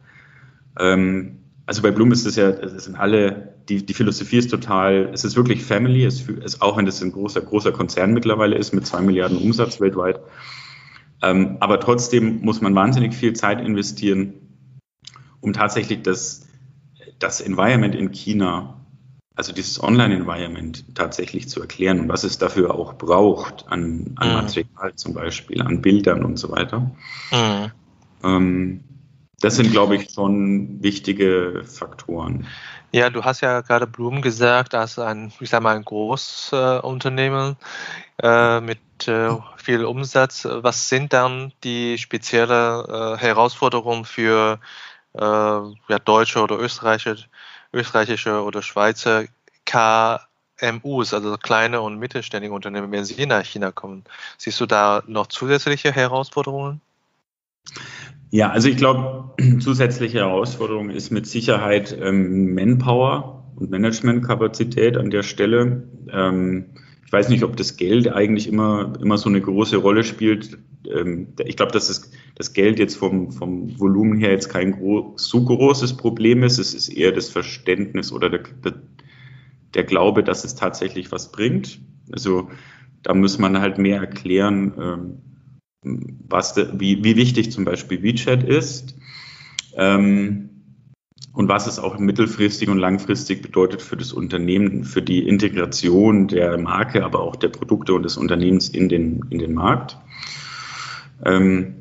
Ähm, also bei Bloom ist es ja, es sind alle, die, die Philosophie ist total, es ist wirklich Family, es ist, auch wenn es ein großer, großer Konzern mittlerweile ist mit zwei Milliarden Umsatz weltweit. Ähm, aber trotzdem muss man wahnsinnig viel Zeit investieren, um tatsächlich das, das Environment in China, also dieses Online-Environment tatsächlich zu erklären und was es dafür auch braucht an, an mhm. Material zum Beispiel, an Bildern und so weiter. Mhm. Ähm, das sind, glaube ich, schon wichtige Faktoren. Ja, du hast ja gerade Blumen gesagt, als ein, ich sag mal, ein Großunternehmen äh, mit äh, viel Umsatz. Was sind dann die speziellen äh, Herausforderungen für äh, ja, deutsche oder österreichische, österreichische oder Schweizer KMUs, also kleine und mittelständige Unternehmen, wenn sie nach China kommen? Siehst du da noch zusätzliche Herausforderungen? Ja, also ich glaube, zusätzliche Herausforderung ist mit Sicherheit ähm, Manpower und Managementkapazität an der Stelle. Ähm, ich weiß nicht, ob das Geld eigentlich immer, immer so eine große Rolle spielt. Ähm, ich glaube, dass das, das Geld jetzt vom, vom Volumen her jetzt kein gro so großes Problem ist. Es ist eher das Verständnis oder der, der, der Glaube, dass es tatsächlich was bringt. Also da muss man halt mehr erklären, ähm, was wie, wie wichtig zum Beispiel WeChat ist ähm, und was es auch mittelfristig und langfristig bedeutet für das Unternehmen, für die Integration der Marke, aber auch der Produkte und des Unternehmens in den, in den Markt. Ähm,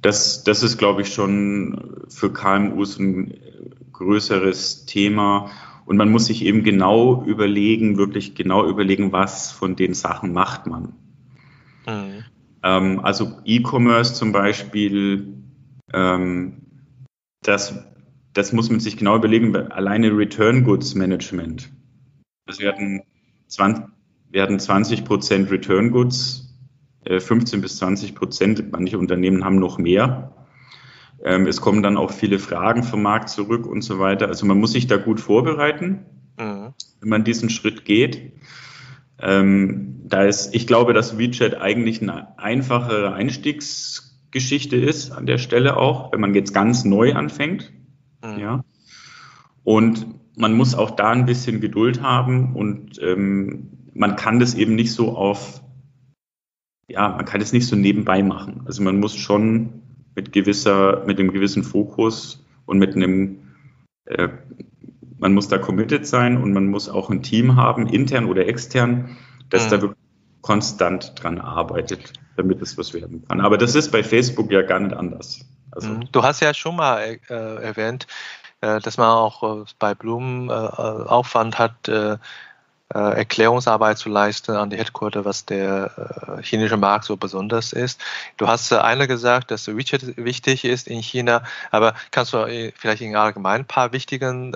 das, das ist, glaube ich, schon für KMUs ein größeres Thema. Und man muss sich eben genau überlegen, wirklich genau überlegen, was von den Sachen macht man. Mhm. Ähm, also E-Commerce zum Beispiel, ähm, das, das muss man sich genau überlegen, alleine Return Goods Management. Also wir hatten 20, wir hatten 20 Prozent Return Goods, äh, 15 bis 20 Prozent, manche Unternehmen haben noch mehr. Ähm, es kommen dann auch viele Fragen vom Markt zurück und so weiter. Also man muss sich da gut vorbereiten, mhm. wenn man diesen Schritt geht. Ähm, da ist, ich glaube, dass WeChat eigentlich eine einfache Einstiegsgeschichte ist an der Stelle auch, wenn man jetzt ganz neu anfängt. Mhm. Ja. Und man muss auch da ein bisschen Geduld haben und ähm, man kann das eben nicht so auf, ja, man kann das nicht so nebenbei machen. Also man muss schon mit gewisser, mit einem gewissen Fokus und mit einem, äh, man muss da committed sein und man muss auch ein Team haben, intern oder extern, das mhm. da wirklich konstant dran arbeitet, damit es was werden kann. Aber das ist bei Facebook ja gar nicht anders. Also, mhm. du hast ja schon mal äh, erwähnt, äh, dass man auch äh, bei Blumen äh, Aufwand hat, Erklärungsarbeit zu leisten an die Headquarter, was der chinesische Markt so besonders ist. Du hast eine gesagt, dass WeChat wichtig ist in China, aber kannst du vielleicht in allgemein ein paar wichtigen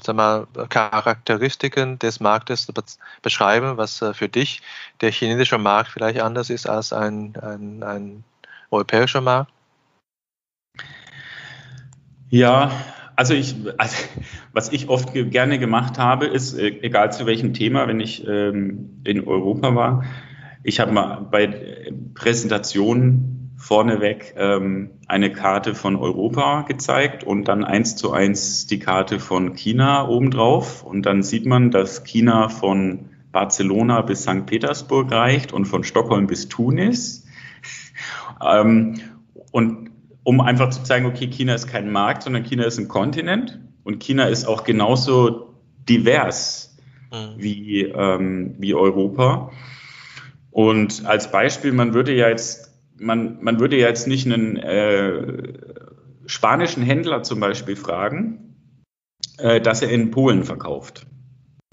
sag mal, Charakteristiken des Marktes beschreiben, was für dich der chinesische Markt vielleicht anders ist als ein, ein, ein europäischer Markt? Ja, also ich, also was ich oft gerne gemacht habe, ist, äh, egal zu welchem Thema, wenn ich ähm, in Europa war, ich habe mal bei Präsentationen vorneweg ähm, eine Karte von Europa gezeigt und dann eins zu eins die Karte von China obendrauf. Und dann sieht man, dass China von Barcelona bis St. Petersburg reicht und von Stockholm bis Tunis. ähm, und um einfach zu zeigen, okay, China ist kein Markt, sondern China ist ein Kontinent und China ist auch genauso divers mhm. wie, ähm, wie Europa. Und als Beispiel, man würde ja jetzt, man, man würde ja jetzt nicht einen äh, spanischen Händler zum Beispiel fragen, äh, dass er in Polen verkauft.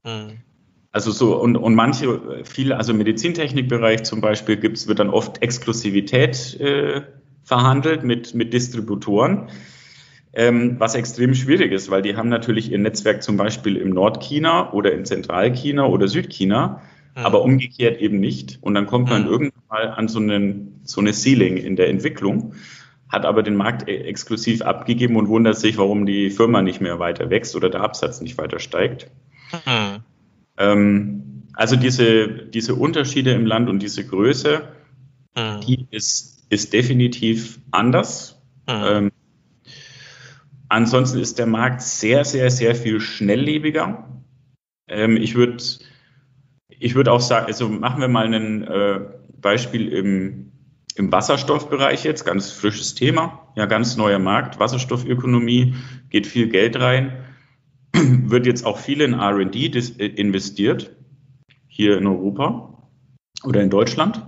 Mhm. Also so, und, und manche, viele, also im Medizintechnikbereich zum Beispiel gibt's, wird dann oft Exklusivität äh, verhandelt mit, mit Distributoren, ähm, was extrem schwierig ist, weil die haben natürlich ihr Netzwerk zum Beispiel im Nordchina oder in Zentralchina oder Südchina, mhm. aber umgekehrt eben nicht. Und dann kommt man mhm. irgendwann mal an so, einen, so eine Ceiling in der Entwicklung, hat aber den Markt e-, exklusiv abgegeben und wundert sich, warum die Firma nicht mehr weiter wächst oder der Absatz nicht weiter steigt. Mhm. Ähm, also diese, diese Unterschiede im Land und diese Größe, mhm. die ist ist definitiv anders. Mhm. Ähm, ansonsten ist der Markt sehr, sehr, sehr viel schnelllebiger. Ähm, ich würde ich würd auch sagen, also machen wir mal ein äh, Beispiel im, im Wasserstoffbereich jetzt, ganz frisches Thema, ja, ganz neuer Markt, Wasserstoffökonomie, geht viel Geld rein, wird jetzt auch viel in RD äh, investiert, hier in Europa oder in Deutschland.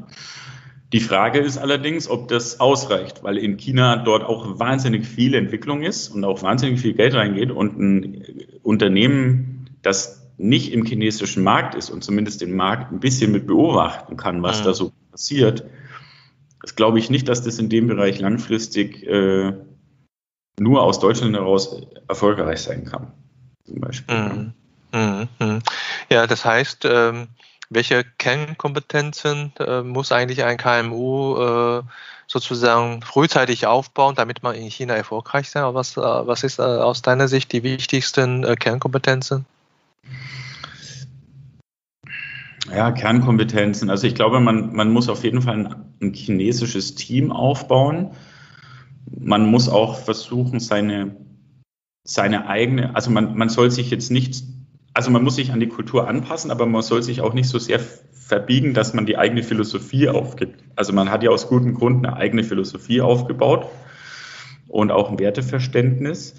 Die Frage ist allerdings, ob das ausreicht, weil in China dort auch wahnsinnig viel Entwicklung ist und auch wahnsinnig viel Geld reingeht und ein Unternehmen, das nicht im chinesischen Markt ist und zumindest den Markt ein bisschen mit beobachten kann, was mhm. da so passiert, das glaube ich nicht, dass das in dem Bereich langfristig äh, nur aus Deutschland heraus erfolgreich sein kann. Zum Beispiel. Mhm. Mhm. mhm. Ja, das heißt, ähm welche Kernkompetenzen äh, muss eigentlich ein KMU äh, sozusagen frühzeitig aufbauen, damit man in China erfolgreich sein? Was, äh, was ist aus deiner Sicht die wichtigsten Kernkompetenzen? Ja, Kernkompetenzen. Also ich glaube, man, man muss auf jeden Fall ein, ein chinesisches Team aufbauen. Man muss auch versuchen, seine, seine eigene, also man, man soll sich jetzt nicht also man muss sich an die Kultur anpassen, aber man soll sich auch nicht so sehr verbiegen, dass man die eigene Philosophie aufgibt. Also man hat ja aus gutem Grund eine eigene Philosophie aufgebaut und auch ein Werteverständnis.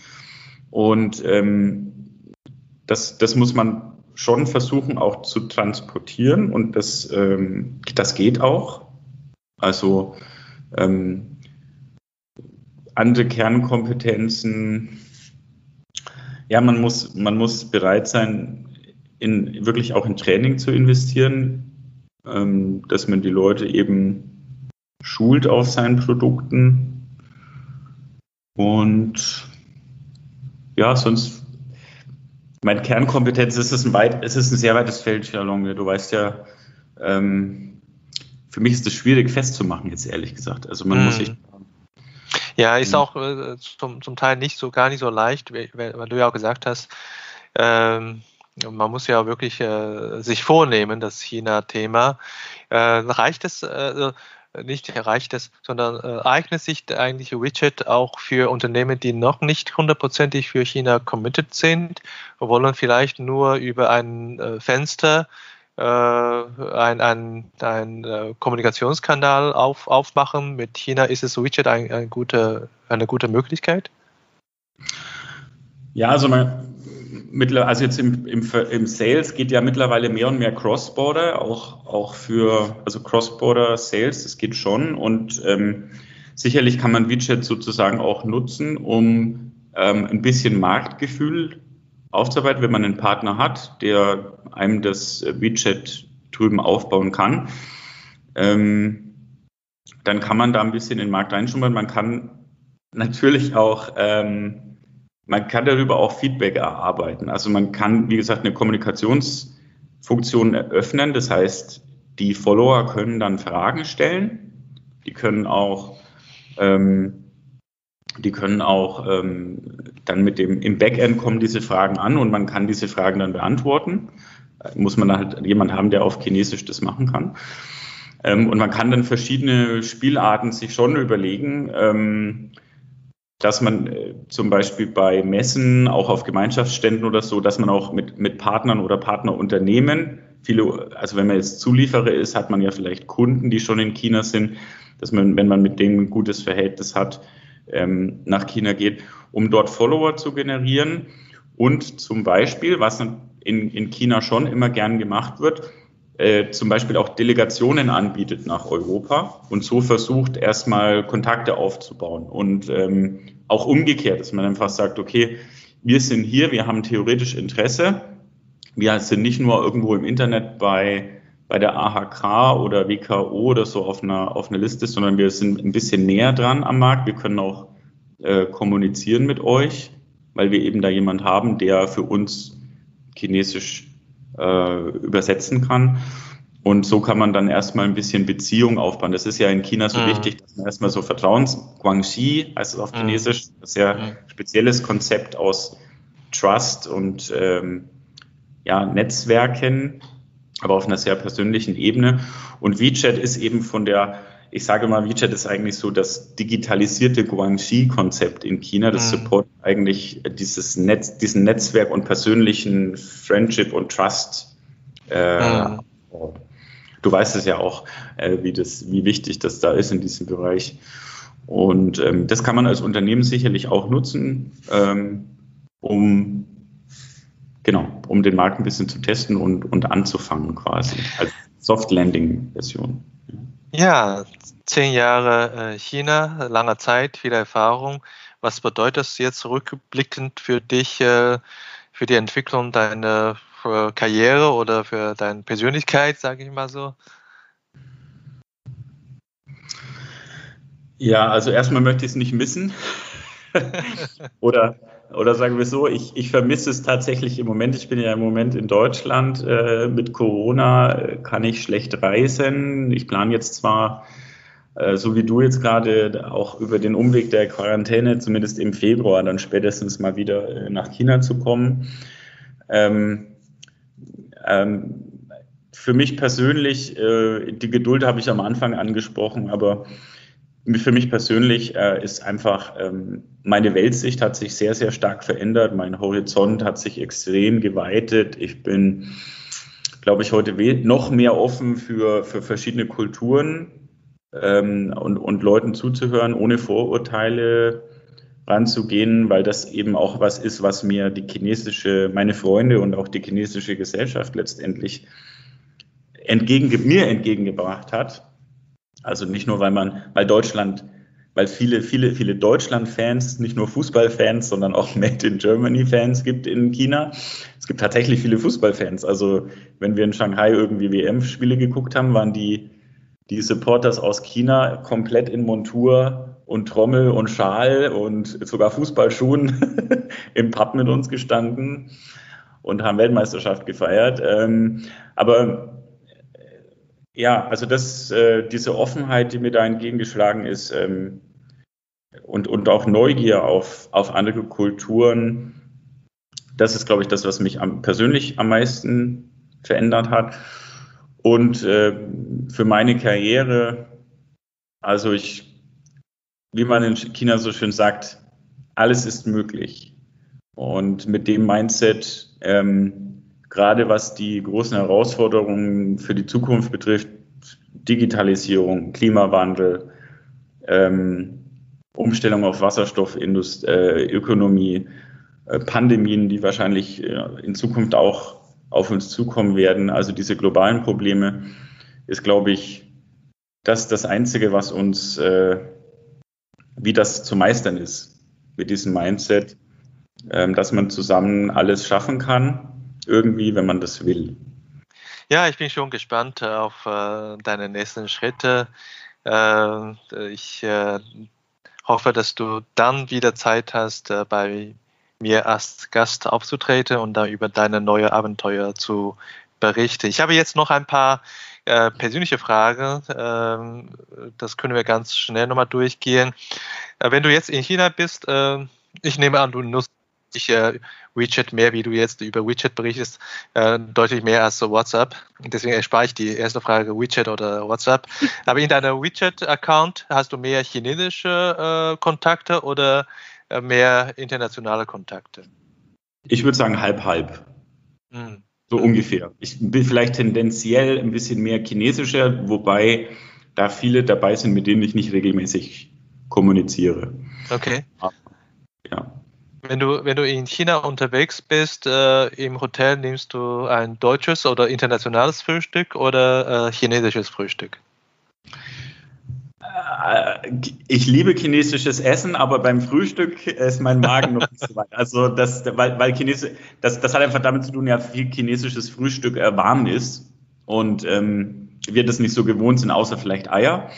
Und ähm, das, das muss man schon versuchen auch zu transportieren und das, ähm, das geht auch. Also ähm, andere Kernkompetenzen, Ja, man muss, man muss bereit sein, in, wirklich auch in Training zu investieren, ähm, dass man die Leute eben schult auf seinen Produkten. Und ja, sonst, meine Kernkompetenz ist es ein, weit, es ist ein sehr weites Feld, Jalonge. Du weißt ja, ähm, für mich ist es schwierig festzumachen, jetzt ehrlich gesagt. Also man hm. muss sich ja, ist auch äh, zum, zum Teil nicht so gar nicht so leicht, weil, weil du ja auch gesagt hast, ähm, man muss ja wirklich äh, sich vornehmen, das China-Thema. Äh, reicht es, äh, nicht reicht es, sondern äh, eignet sich eigentlich Widget auch für Unternehmen, die noch nicht hundertprozentig für China committed sind, wollen vielleicht nur über ein äh, Fenster äh, ein, ein, ein äh, Kommunikationskanal auf, aufmachen. Mit China ist es Widget ein, ein gute, eine gute Möglichkeit? Ja, also man, also jetzt im, im, im Sales geht ja mittlerweile mehr und mehr Cross-Border, auch, auch für, also Cross-Border Sales, das geht schon und ähm, sicherlich kann man Widget sozusagen auch nutzen, um ähm, ein bisschen Marktgefühl aufzuarbeiten, wenn man einen Partner hat, der einem das Widget drüben aufbauen kann. Ähm, dann kann man da ein bisschen in den Markt reinschnuppern. Man kann natürlich auch, ähm, man kann darüber auch Feedback erarbeiten. Also man kann, wie gesagt, eine Kommunikationsfunktion eröffnen. Das heißt, die Follower können dann Fragen stellen. Die können auch ähm, die können auch ähm, dann mit dem, im Backend kommen diese Fragen an und man kann diese Fragen dann beantworten. Muss man halt jemand haben, der auf Chinesisch das machen kann. Ähm, und man kann dann verschiedene Spielarten sich schon überlegen, ähm, dass man äh, zum Beispiel bei Messen, auch auf Gemeinschaftsständen oder so, dass man auch mit, mit Partnern oder Partnerunternehmen, viele, also wenn man jetzt Zulieferer ist, hat man ja vielleicht Kunden, die schon in China sind, dass man, wenn man mit denen ein gutes Verhältnis hat, ähm, nach China geht, um dort Follower zu generieren. Und zum Beispiel, was in, in China schon immer gern gemacht wird, äh, zum Beispiel auch Delegationen anbietet nach Europa und so versucht erstmal Kontakte aufzubauen und ähm, auch umgekehrt, dass man einfach sagt, okay, wir sind hier, wir haben theoretisch Interesse, wir sind nicht nur irgendwo im Internet bei bei der AHK oder WKO oder so auf einer, auf einer Liste, sondern wir sind ein bisschen näher dran am Markt. Wir können auch äh, kommunizieren mit euch, weil wir eben da jemand haben, der für uns Chinesisch äh, übersetzen kann. Und so kann man dann erstmal ein bisschen Beziehung aufbauen. Das ist ja in China so mhm. wichtig, dass man erstmal so Vertrauens, Guangxi heißt es auf mhm. Chinesisch, das ist ja ein spezielles Konzept aus Trust und ähm, ja, Netzwerken aber auf einer sehr persönlichen Ebene. Und WeChat ist eben von der, ich sage mal, WeChat ist eigentlich so das digitalisierte Guangxi-Konzept in China. Das mhm. support eigentlich dieses Netz, diesen Netzwerk und persönlichen Friendship und Trust. Äh, mhm. Du weißt es ja auch, äh, wie, das, wie wichtig das da ist in diesem Bereich. Und ähm, das kann man als Unternehmen sicherlich auch nutzen, ähm, um Genau, um den Markt ein bisschen zu testen und, und anzufangen quasi als Soft-Landing-Version. Ja, zehn Jahre äh, China, lange Zeit, viel Erfahrung. Was bedeutet das jetzt rückblickend für dich, äh, für die Entwicklung deiner äh, Karriere oder für deine Persönlichkeit, sage ich mal so? Ja, also erstmal möchte ich es nicht missen. oder oder sagen wir so, ich, ich vermisse es tatsächlich im Moment. Ich bin ja im Moment in Deutschland. Äh, mit Corona äh, kann ich schlecht reisen. Ich plane jetzt zwar, äh, so wie du jetzt gerade, auch über den Umweg der Quarantäne, zumindest im Februar, dann spätestens mal wieder äh, nach China zu kommen. Ähm, ähm, für mich persönlich, äh, die Geduld habe ich am Anfang angesprochen, aber für mich persönlich äh, ist einfach, ähm, meine Weltsicht hat sich sehr, sehr stark verändert. Mein Horizont hat sich extrem geweitet. Ich bin, glaube ich, heute noch mehr offen für, für verschiedene Kulturen ähm, und, und Leuten zuzuhören, ohne Vorurteile ranzugehen, weil das eben auch was ist, was mir die chinesische, meine Freunde und auch die chinesische Gesellschaft letztendlich entgegen, mir entgegengebracht hat. Also nicht nur, weil man, weil Deutschland weil viele, viele, viele Deutschland-Fans, nicht nur Fußballfans, sondern auch Made in Germany-Fans gibt in China. Es gibt tatsächlich viele Fußballfans. Also wenn wir in Shanghai irgendwie WM-Spiele geguckt haben, waren die, die Supporters aus China komplett in Montur und Trommel und Schal und sogar Fußballschuhen im Pub mit uns gestanden und haben Weltmeisterschaft gefeiert. Ähm, aber ja, also das, äh, diese Offenheit, die mir da entgegengeschlagen ist, ähm, und, und auch Neugier auf, auf andere Kulturen, das ist, glaube ich, das, was mich am, persönlich am meisten verändert hat. Und äh, für meine Karriere, also ich, wie man in China so schön sagt, alles ist möglich. Und mit dem Mindset ähm, gerade was die großen Herausforderungen für die Zukunft betrifft, Digitalisierung, Klimawandel, ähm, Umstellung auf Wasserstoffökonomie, äh, Pandemien, die wahrscheinlich äh, in Zukunft auch auf uns zukommen werden. Also diese globalen Probleme ist, glaube ich, das das Einzige, was uns, äh, wie das zu meistern ist mit diesem Mindset, ähm, dass man zusammen alles schaffen kann irgendwie, wenn man das will. Ja, ich bin schon gespannt auf äh, deine nächsten Schritte. Äh, ich äh, hoffe, dass du dann wieder Zeit hast, äh, bei mir als Gast aufzutreten und da über deine neue Abenteuer zu berichten. Ich habe jetzt noch ein paar äh, persönliche Fragen. Ähm, das können wir ganz schnell nochmal durchgehen. Äh, wenn du jetzt in China bist, ich nehme an, du nutzt ich äh, WeChat mehr, wie du jetzt über WeChat berichtest, äh, deutlich mehr als so WhatsApp. Deswegen erspare ich die erste Frage WeChat oder WhatsApp. Aber in deinem WeChat-Account hast du mehr chinesische äh, Kontakte oder äh, mehr internationale Kontakte? Ich würde sagen halb halb. Hm. So ungefähr. Ich bin vielleicht tendenziell ein bisschen mehr chinesischer, wobei da viele dabei sind, mit denen ich nicht regelmäßig kommuniziere. Okay. Ja. Wenn du, wenn du in China unterwegs bist, äh, im Hotel nimmst du ein deutsches oder internationales Frühstück oder äh, chinesisches Frühstück? Äh, ich liebe chinesisches Essen, aber beim Frühstück ist mein Magen noch nicht so weit. Also das, weil, weil Chinesisch, das, das hat einfach damit zu tun, ja, viel chinesisches Frühstück äh, warm ist und ähm, wir das nicht so gewohnt sind, außer vielleicht Eier.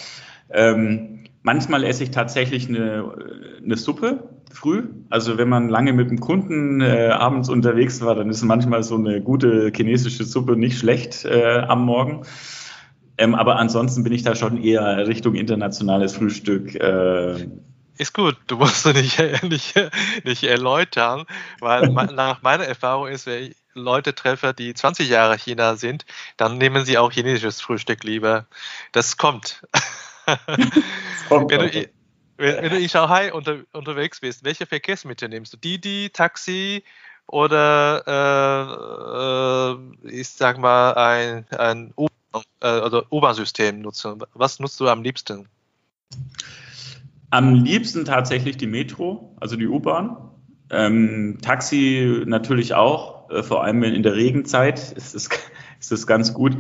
Ähm, manchmal esse ich tatsächlich eine, eine Suppe früh. Also wenn man lange mit dem Kunden äh, abends unterwegs war, dann ist manchmal so eine gute chinesische Suppe nicht schlecht äh, am Morgen. Ähm, aber ansonsten bin ich da schon eher Richtung internationales Frühstück. Äh, ist gut, du musst nicht, nicht, nicht erläutern, weil nach meiner Erfahrung ist, wenn ich Leute treffe, die 20 Jahre China sind, dann nehmen sie auch chinesisches Frühstück lieber. Das kommt. Das kommt wenn, du, wenn, wenn, du in Shanghai unter, unterwegs bist, welche Verkehrsmittel nimmst du? Didi, Taxi oder äh, äh, ich sag mal ein, ein U-Bahn-System äh, nutzen? Was nutzt du am liebsten? Am liebsten tatsächlich die Metro, also die U-Bahn. Ähm, Taxi natürlich auch, äh, vor allem in der Regenzeit ist es, ist es ganz gut.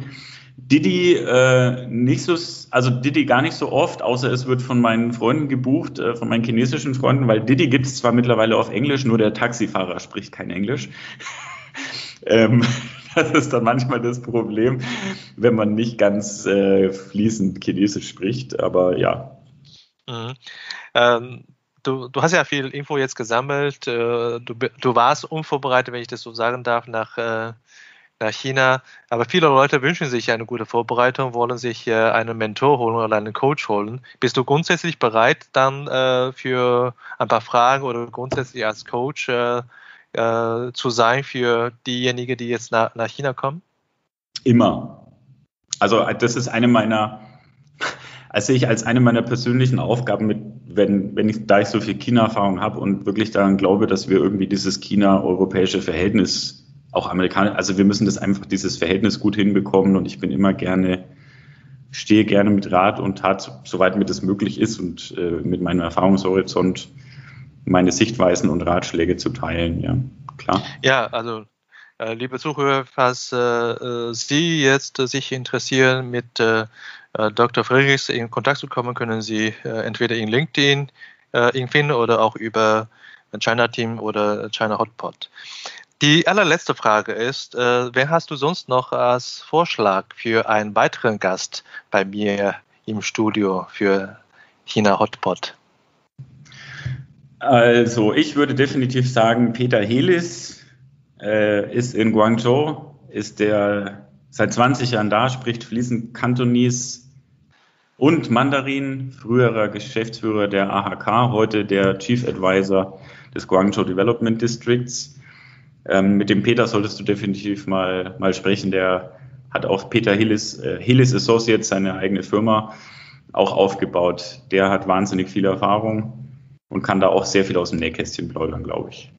Didi äh, nicht so, also Didi gar nicht so oft, außer es wird von meinen Freunden gebucht, äh, von meinen chinesischen Freunden, weil Didi gibt es zwar mittlerweile auf Englisch, nur der Taxifahrer spricht kein Englisch. ähm, das ist dann manchmal das Problem, wenn man nicht ganz äh, fließend Chinesisch spricht, aber ja. Mhm. Ähm, du, du hast ja viel Info jetzt gesammelt. Äh, du, du warst unvorbereitet, wenn ich das so sagen darf, nach äh, nach China. Aber viele Leute wünschen sich eine gute Vorbereitung, wollen sich äh, einen Mentor holen oder einen Coach holen. Bist du grundsätzlich bereit, dann äh, für ein paar Fragen oder grundsätzlich als Coach äh, zu sein für diejenigen, die jetzt nach, nach China kommen? Immer. Also das ist eine meiner, also ich als eine meiner persönlichen Aufgaben mit, wenn, wenn ich, da ich so viel China-Erfahrung habe und wirklich daran glaube, dass wir irgendwie dieses China-europäische Verhältnis auch Amerikaner, also wir müssen das einfach, dieses Verhältnis gut hinbekommen und ich bin immer gerne, stehe gerne mit Rat und Tat, soweit mir das möglich ist und äh, mit meinem Erfahrungshorizont meine Sichtweisen und Ratschläge zu teilen, ja, klar. Ja, also äh, liebe Zuhörer, falls äh, äh Sie jetzt sich interessieren mit äh, äh, Dr. Friedrichs in Kontakt zu kommen, können Sie äh, entweder in LinkedIn äh, ihn finden oder auch über China Team oder China Hotpot. Die allerletzte Frage ist, äh, wen hast du sonst noch als Vorschlag für einen weiteren Gast bei mir im Studio für China Hotpot? Also, ich würde definitiv sagen, Peter Helis äh, ist in Guangzhou, ist der seit 20 Jahren da, spricht fließend Kantonis und Mandarin, früherer Geschäftsführer der AHK, heute der Chief Advisor des Guangzhou Development Districts. Ähm, mit dem Peter solltest du definitiv mal, mal sprechen. Der hat auch Peter Hillis, äh, Hillis Associates, seine eigene Firma, auch aufgebaut. Der hat wahnsinnig viel Erfahrung und kann da auch sehr viel aus dem Nähkästchen plaudern, glaube ich.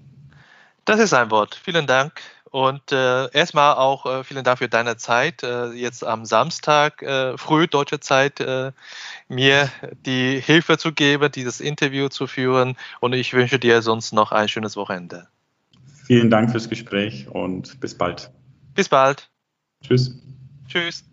Das ist ein Wort. Vielen Dank. Und äh, erstmal auch äh, vielen Dank für deine Zeit, äh, jetzt am Samstag, äh, früh deutsche Zeit, äh, mir die Hilfe zu geben, dieses Interview zu führen. Und ich wünsche dir sonst noch ein schönes Wochenende. Vielen Dank fürs Gespräch und bis bald. Bis bald. Tschüss. Tschüss.